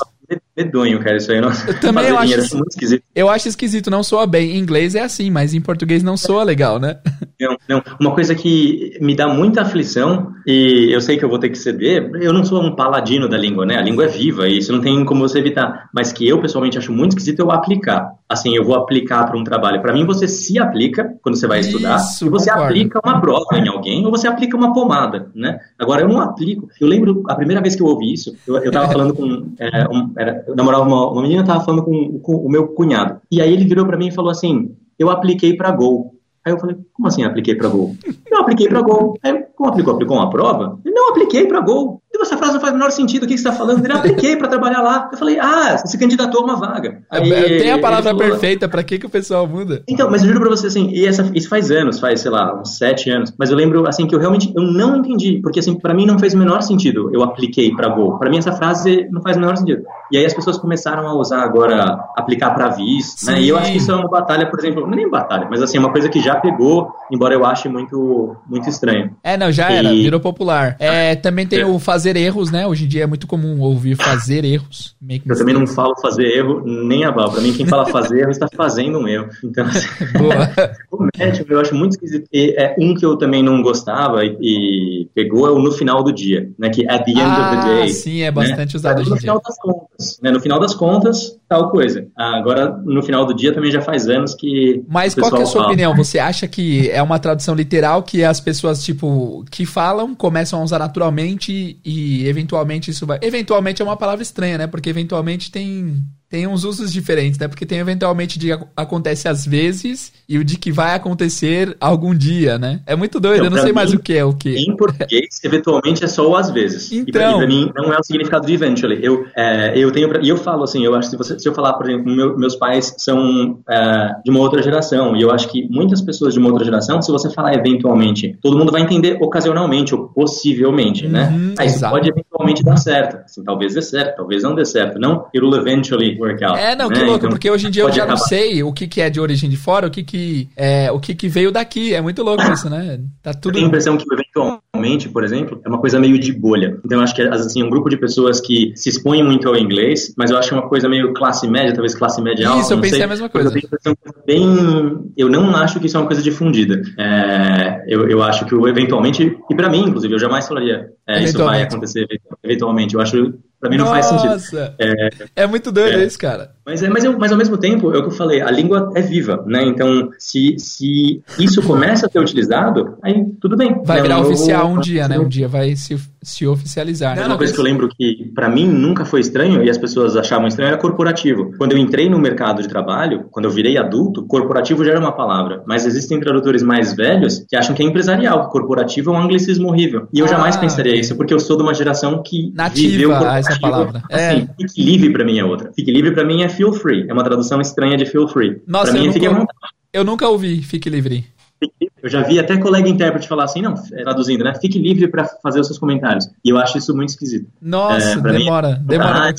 medonho, cara. Isso aí não. Eu também eu acho, assim, muito esquisito. Eu acho esquisito, não soa bem. Em inglês é assim, mas em português não soa legal, né? Não, não. Uma coisa que me dá muita aflição, e eu sei que eu vou ter que ceder, eu não sou um paladino da língua, né? A língua é viva e isso não tem como você evitar. Mas que eu, pessoalmente, acho muito esquisito eu aplicar. Assim, eu vou aplicar para um trabalho. Para mim, você se aplica quando você vai estudar, isso, e você concordo. aplica uma prova em alguém, ou você aplica uma pomada, né? Agora, eu não aplico. Eu lembro, a primeira vez que eu ouvi isso, eu, eu tava falando com. É, um, era, eu namorava uma, uma menina, tava falando com, com o meu cunhado. E aí ele virou para mim e falou assim: Eu apliquei para Gol. Aí eu falei, como assim apliquei para Gol? Eu apliquei para Gol. Aí, como aplicou? Aplicou uma prova? Eu não apliquei para Gol. Então, essa frase não faz o menor sentido. O que você está falando? Eu apliquei para trabalhar lá. Eu falei, ah, você se candidatou a uma vaga. Aí, Tem a palavra falou, perfeita, para que, que o pessoal muda? Então, mas eu juro para você, assim, e essa, isso faz anos, faz, sei lá, uns sete anos. Mas eu lembro, assim, que eu realmente eu não entendi. Porque, assim, para mim não fez o menor sentido eu apliquei para Gol. Para mim, essa frase não faz o menor sentido. E aí as pessoas começaram a usar agora, aplicar para vis, né? E eu acho que isso é uma batalha, por exemplo, não é nem batalha, mas assim, é uma coisa que já pegou, embora eu ache muito, muito estranho. É, não, já e... era, virou popular. É, também tem é. o fazer erros, né? Hoje em dia é muito comum ouvir fazer erros. eu também não falo fazer erro nem a bala. Pra mim, quem fala fazer erro está fazendo um erro. Então, assim, o médico eu acho muito esquisito. E, é um que eu também não gostava e, e, pegou é o no final do dia, né? Que at the end ah, of the ah, day. sim, é bastante né? usado hoje em dia. No final das contas, né? No final das contas, tal coisa. Agora, no final do dia também já faz anos que. Mas qual que é a sua fala. opinião? Você acha que é uma tradução literal que as pessoas, tipo, que falam, começam a usar naturalmente e eventualmente isso vai. Eventualmente é uma palavra estranha, né? Porque eventualmente tem tem uns usos diferentes, né? Porque tem eventualmente de acontece às vezes e o de que vai acontecer algum dia, né? É muito doido, então, eu não sei mim, mais o que é o que. Em português, eventualmente é só o às vezes. Então, e pra, então. pra, mim não é o significado de eventually. Eu, é, eu tenho e eu falo assim, eu acho que se, você, se eu falar, por exemplo, meu, meus pais são é, de uma outra geração e eu acho que muitas pessoas de uma outra geração, se você falar eventualmente, todo mundo vai entender ocasionalmente ou possivelmente, né? uhum, né? Aí isso pode eventualmente dar certo. Assim, talvez dê certo, talvez não dê certo. Não, it will eventually workout. É, não, né? que louco, então, porque hoje em dia eu já acabar. não sei o que, que é de origem de fora, o que que, é, o que que veio daqui. É muito louco isso, né? Tá tudo... Eu tenho a impressão que o eventualmente por exemplo, é uma coisa meio de bolha. Então, eu acho que, assim, um grupo de pessoas que se expõem muito ao inglês, mas eu acho que é uma coisa meio classe média, talvez classe média alta. Isso, eu pensei sei, a mesma coisa. Eu, bem, eu não acho que isso é uma coisa difundida. É, eu, eu acho que, eventualmente, e para mim, inclusive, eu jamais falaria é, isso vai acontecer eventualmente. Eu acho Pra mim não Nossa, faz sentido. É, é muito doido é, isso, cara. Mas, é, mas, eu, mas ao mesmo tempo, é o que eu falei, a língua é viva, né? Então, se, se isso começa a ser utilizado, aí tudo bem. Vai né? virar oficial um dia, né? Um dia vai se, se oficializar. Né? Uma coisa que eu lembro que para mim nunca foi estranho e as pessoas achavam estranho era corporativo. Quando eu entrei no mercado de trabalho, quando eu virei adulto, corporativo já era uma palavra. Mas existem tradutores mais velhos que acham que é empresarial, que corporativo é um anglicismo horrível. E eu ah, jamais pensaria isso, porque eu sou de uma geração que Nativa viveu essa palavra. Assim, é. fique livre para mim é outra. Fique livre para mim é feel free. É uma tradução estranha de feel free. Nossa, pra mim eu, é fique nunca, eu nunca ouvi fique livre. Eu já vi até colega intérprete falar assim, não, traduzindo, né? Fique livre para fazer os seus comentários. E eu acho isso muito esquisito. Nossa, é, demora, mim, demora.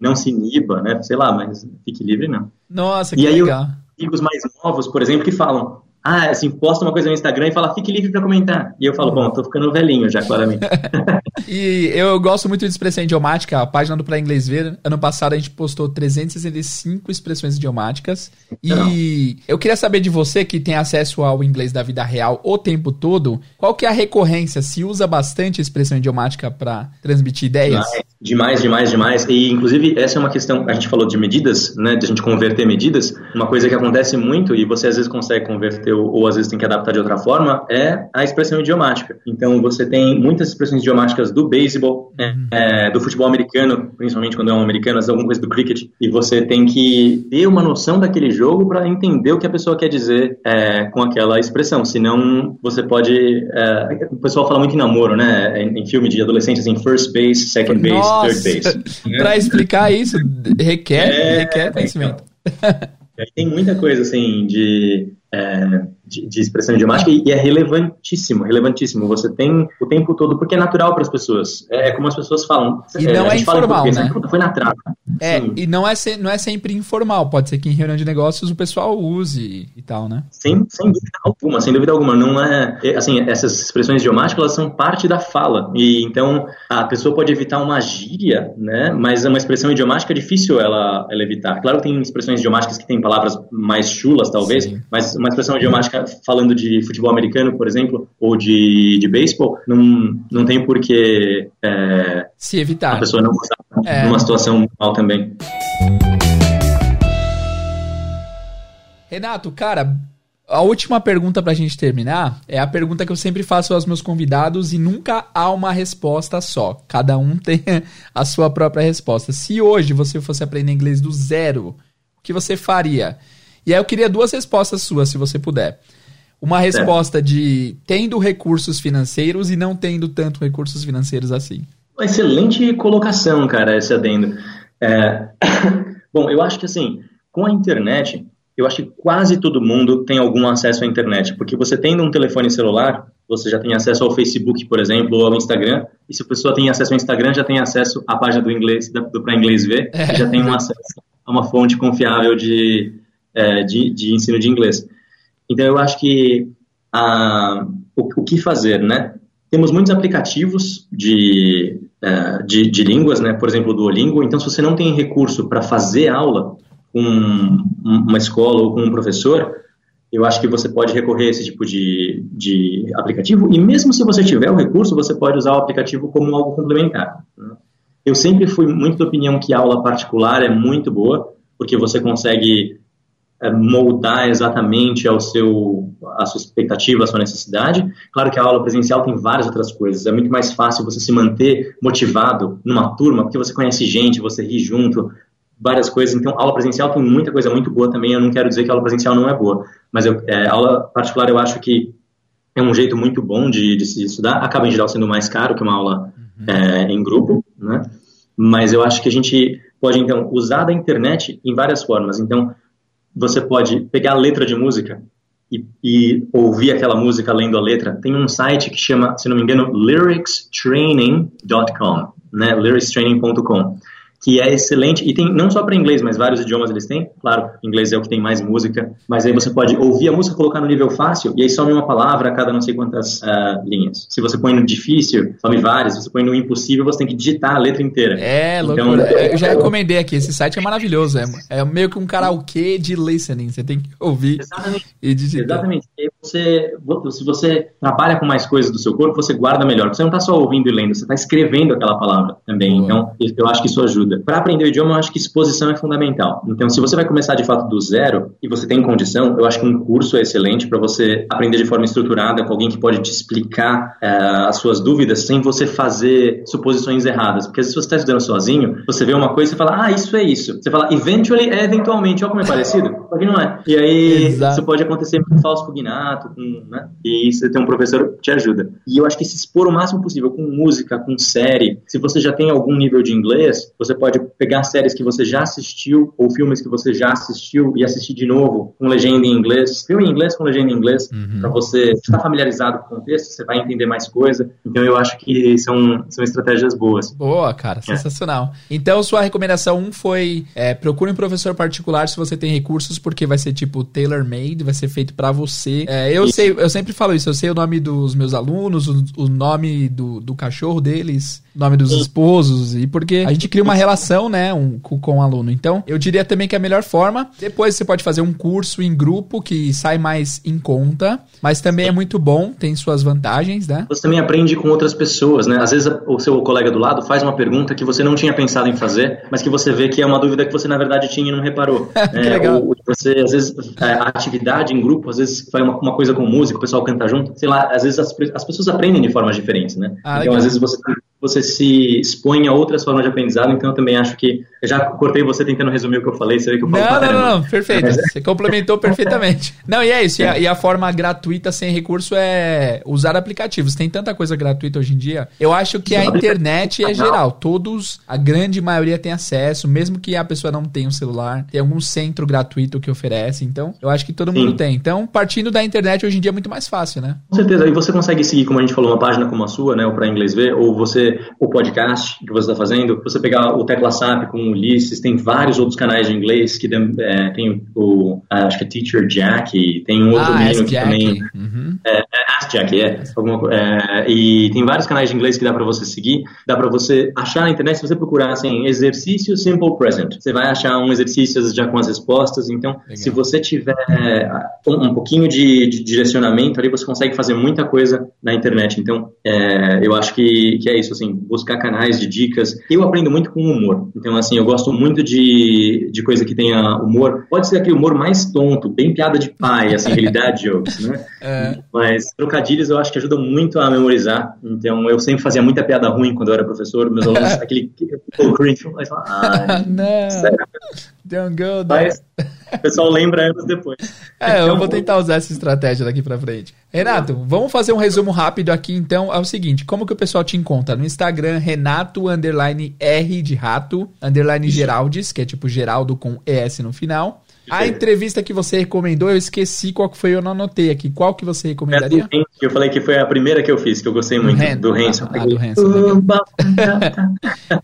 Não se iniba, né? Sei lá, mas fique livre não. Nossa, que e aí, legal. amigos mais novos, por exemplo, que falam, ah, assim, posta uma coisa no Instagram e fala, fique livre para comentar. E eu falo, bom, tô ficando velhinho já, claramente. e eu gosto muito de expressão idiomática, a página do Pra Inglês Ver, ano passado a gente postou 365 expressões idiomáticas. Não. E eu queria saber de você, que tem acesso ao inglês da vida real o tempo todo, qual que é a recorrência? Se usa bastante expressão idiomática para transmitir ideias? Demais, demais, demais. E, inclusive, essa é uma questão, a gente falou de medidas, né, de a gente converter medidas. Uma coisa que acontece muito, e você às vezes consegue converter ou, às vezes tem que adaptar de outra forma, é a expressão idiomática. Então, você tem muitas expressões idiomáticas do beisebol, é, uhum. é, do futebol americano, principalmente quando é um americano, alguma coisa do cricket, e você tem que ter uma noção daquele jogo para entender o que a pessoa quer dizer é, com aquela expressão. Senão, você pode. É, o pessoal fala muito em namoro, né? Em, em filme de adolescentes, assim, first base, second base, Nossa, third base. para explicar isso, requer, é, requer conhecimento. Tem muita coisa, assim, de é, de, de, expressão idiomática e, e, é relevantíssimo, relevantíssimo. Você tem o tempo todo, porque é natural para as pessoas. É, é, como as pessoas falam. E não é, é informal, né? Foi na trave. É, Sim. e não é, se, não é sempre informal. Pode ser que em reunião de negócios o pessoal use e tal, né? Sem, sem dúvida alguma, sem dúvida alguma. Não é, é, assim, essas expressões idiomáticas, elas são parte da fala. E então, a pessoa pode evitar uma gíria, né? Mas uma expressão idiomática é difícil ela, ela evitar. Claro que tem expressões idiomáticas que têm palavras mais chulas, talvez, Sim. mas uma expressão idiomática falando de futebol americano, por exemplo, ou de, de beisebol, não, não tem por que é, se evitar. a pessoa não usar é. numa situação mal também. Renato, cara, a última pergunta pra gente terminar é a pergunta que eu sempre faço aos meus convidados e nunca há uma resposta só. Cada um tem a sua própria resposta. Se hoje você fosse aprender inglês do zero, o que você faria? E aí eu queria duas respostas suas, se você puder. Uma resposta é. de tendo recursos financeiros e não tendo tanto recursos financeiros assim. Uma excelente colocação, cara, esse adendo. É... Bom, eu acho que assim, com a internet, eu acho que quase todo mundo tem algum acesso à internet, porque você tendo um telefone celular, você já tem acesso ao Facebook, por exemplo, ou ao Instagram, e se a pessoa tem acesso ao Instagram, já tem acesso à página do inglês, do para inglês ver, é. já tem um acesso a uma fonte confiável de, é, de, de, ensino de inglês. Então, eu acho que o, o, que fazer, né? Temos muitos aplicativos de, é, de, de, línguas, né? Por exemplo, o Duolingo. Então, se você não tem recurso para fazer aula com uma escola ou com um professor, eu acho que você pode recorrer a esse tipo de, de aplicativo. E mesmo se você tiver o recurso, você pode usar o aplicativo como algo complementar. Né? Eu sempre fui muito da opinião que aula particular é muito boa, porque você consegue moldar exatamente ao seu, a sua expectativa, a sua necessidade. Claro que a aula presencial tem várias outras coisas. É muito mais fácil você se manter motivado numa turma, porque você conhece gente, você ri junto, várias coisas. Então, aula presencial tem muita coisa muito boa também. Eu não quero dizer que a aula presencial não é boa, mas eu, é, aula particular eu acho que é um jeito muito bom de, de se estudar. Acaba em geral sendo mais caro que uma aula uhum. é, em grupo, né? Mas eu acho que a gente pode então usar da internet em várias formas. Então, você pode pegar a letra de música e, e, ouvir aquela música lendo a letra. Tem um site que chama, se não me engano, lyricstraining.com, né? lyricstraining.com. que é excelente, e tem não só para inglês, mas vários idiomas eles têm. Claro, inglês é o que tem mais música, mas aí você pode ouvir a música, colocar no nível fácil, e aí some uma palavra a cada não sei quantas uh, linhas. Se você põe no difícil, some várias. Se você põe no impossível, você tem que digitar a letra inteira. É, então, loucura. É, eu já recomendei aqui, esse site é maravilhoso. É, é meio que um karaokê de listening. Você tem que ouvir Exatamente. e digitar. Exatamente. E você, se você trabalha com mais coisas do seu corpo, você guarda melhor. Você não está só ouvindo e lendo, você está escrevendo aquela palavra também. Então, eu acho que isso ajuda. Para aprender o idioma, eu acho que exposição é fundamental. Então, se você vai começar de fato do zero e você tem condição, eu acho que um curso é excelente para você aprender de forma estruturada com alguém que pode te explicar uh, as suas dúvidas sem você fazer suposições erradas. Porque se você está estudando sozinho, você vê uma coisa e fala, ah, isso é isso. Você fala, eventually é eventualmente, olha como é parecido. Só que não é. E aí, Exato. isso pode acontecer com falso cognato, com, né? E você tem um professor que te ajuda. E eu acho que se expor o máximo possível com música, com série, se você já tem algum nível de inglês, você pode pegar séries que você já assistiu ou filmes que você já assistiu e assistir de novo com legenda em inglês, filme em inglês com legenda em inglês, uhum. para você estar familiarizado com o contexto, você vai entender mais coisa. Então eu acho que são, são estratégias boas. Boa, cara, é. sensacional. É. Então sua recomendação um foi é, procure um professor particular se você tem recursos, porque vai ser tipo tailor-made, vai ser feito para você. É, eu isso. sei, eu sempre falo isso, eu sei o nome dos meus alunos, o, o nome do, do cachorro deles, nome dos esposos, e porque a gente cria uma relação, né, um, com, com o aluno. Então, eu diria também que é a melhor forma. Depois você pode fazer um curso em grupo que sai mais em conta, mas também é muito bom, tem suas vantagens, né? Você também aprende com outras pessoas, né? Às vezes o seu colega do lado faz uma pergunta que você não tinha pensado em fazer, mas que você vê que é uma dúvida que você na verdade tinha e não reparou. que é, legal. Ou você, às vezes, a atividade em grupo, às vezes faz uma, uma, coisa com música, o pessoal canta junto, sei lá, às vezes as, as pessoas aprendem de formas diferentes, né? Ah, então, legal. às vezes você você se expõe a outras formas de aprendizado, então eu também acho que. Eu já cortei você tentando resumir o que eu falei, você vê que eu falo Não, não, não, não, perfeito. É. Você complementou perfeitamente. Não, e é isso. E a, e a, forma gratuita sem recurso é usar aplicativos. Tem tanta coisa gratuita hoje em dia. Eu acho que a internet é geral. Todos, a grande maioria tem acesso, mesmo que a pessoa não tenha um celular. Tem algum centro gratuito que oferece. Então, eu acho que todo Sim. mundo tem. Então, partindo da internet, hoje em dia é muito mais fácil, né? Com certeza. E você consegue seguir, como a gente falou, uma página como a sua, né? O Pra Inglês Ver, ou você o podcast que você está fazendo, você pegar o Tecla SAP com o Ulisses, tem vários outros canais de inglês que é, tem o, acho que é Teacher Jack, tem um outro ah, menino que também... Uhum. É, é, Ask Jack, é, alguma, é, E tem vários canais de inglês que dá para você seguir, dá para você achar na internet, se você procurar assim, exercício Simple Present, você vai achar um exercício já com as respostas, então Legal. se você tiver um, um pouquinho de, de, direcionamento ali, você consegue fazer muita coisa na internet, então é, eu acho que, que é isso, assim, buscar canais de dicas. Eu aprendo muito com humor. Então, assim, eu gosto muito de, de coisa que tenha humor. Pode ser aquele humor mais tonto, bem piada de pai, assim, realidade jokes, né? É. Mas trocadilhos eu acho que ajudam muito a memorizar. Então, eu sempre fazia muita piada ruim quando eu era professor. Meus alunos, aquele cringe, mas ah, não. Sério. Don't go there. Mas, o pessoal lembra anos depois. É, eu vou tentar usar essa estratégia daqui pra frente. Renato, vamos fazer um resumo rápido aqui, então. É o seguinte, como que o pessoal te encontra? No Instagram, Renato, underline R de rato, underline Geraldes, que é tipo Geraldo com ES no final. A entrevista que você recomendou, eu esqueci qual que foi, eu não anotei aqui. Qual que você recomendaria? É que eu falei que foi a primeira que eu fiz, que eu gostei muito, do Hanson. Ah, do Hanson.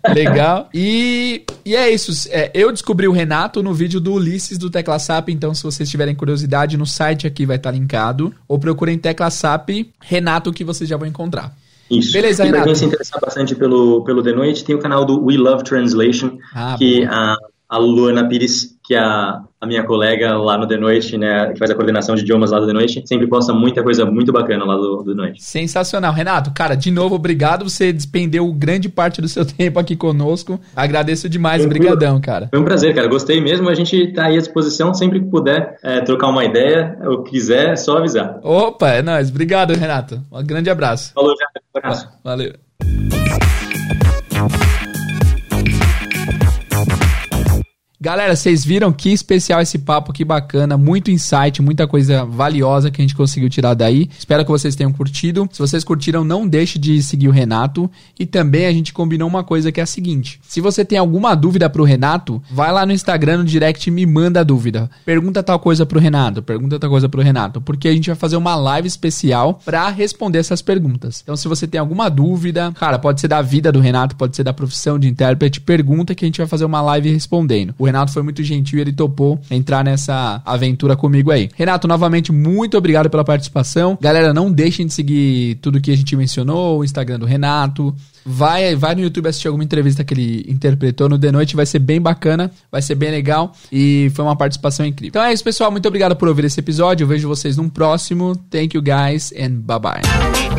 Legal. E, e é isso. É, eu descobri o Renato no vídeo do Ulisses do Tecla SAP, então se vocês tiverem curiosidade, no site aqui vai estar linkado. Ou procurem Tecla SAP Renato que vocês já vão encontrar. Isso. Beleza, e Renato. pra quem se interessar bastante pelo, pelo The Noite, tem o canal do We Love Translation, ah, que a, a Luana Pires que a, a minha colega lá no The Noite, né, que faz a coordenação de idiomas lá do The Noite, sempre posta muita coisa muito bacana lá do, do The Noite. Sensacional. Renato, cara, de novo, obrigado. Você despendeu grande parte do seu tempo aqui conosco. Agradeço demais. Obrigadão, cara. Foi um prazer, cara. Gostei mesmo. A gente tá aí à disposição sempre que puder é, trocar uma ideia ou quiser, é só avisar. Opa, é nóis. Obrigado, Renato. Um grande abraço. Falou, já. Um abraço. Valeu. Galera, vocês viram que especial esse papo, que bacana, muito insight, muita coisa valiosa que a gente conseguiu tirar daí. Espero que vocês tenham curtido. Se vocês curtiram, não deixe de seguir o Renato. E também a gente combinou uma coisa que é a seguinte: se você tem alguma dúvida pro Renato, vai lá no Instagram, no direct me manda a dúvida. Pergunta tal coisa pro Renato, pergunta tal coisa pro Renato, porque a gente vai fazer uma live especial para responder essas perguntas. Então, se você tem alguma dúvida, cara, pode ser da vida do Renato, pode ser da profissão de intérprete, pergunta que a gente vai fazer uma live respondendo. O Renato foi muito gentil e ele topou entrar nessa aventura comigo aí. Renato, novamente, muito obrigado pela participação. Galera, não deixem de seguir tudo que a gente mencionou, o Instagram do Renato. Vai, vai no YouTube assistir alguma entrevista que ele interpretou no The Noite, vai ser bem bacana, vai ser bem legal e foi uma participação incrível. Então é isso, pessoal. Muito obrigado por ouvir esse episódio. Eu vejo vocês num próximo. Thank you guys and bye bye.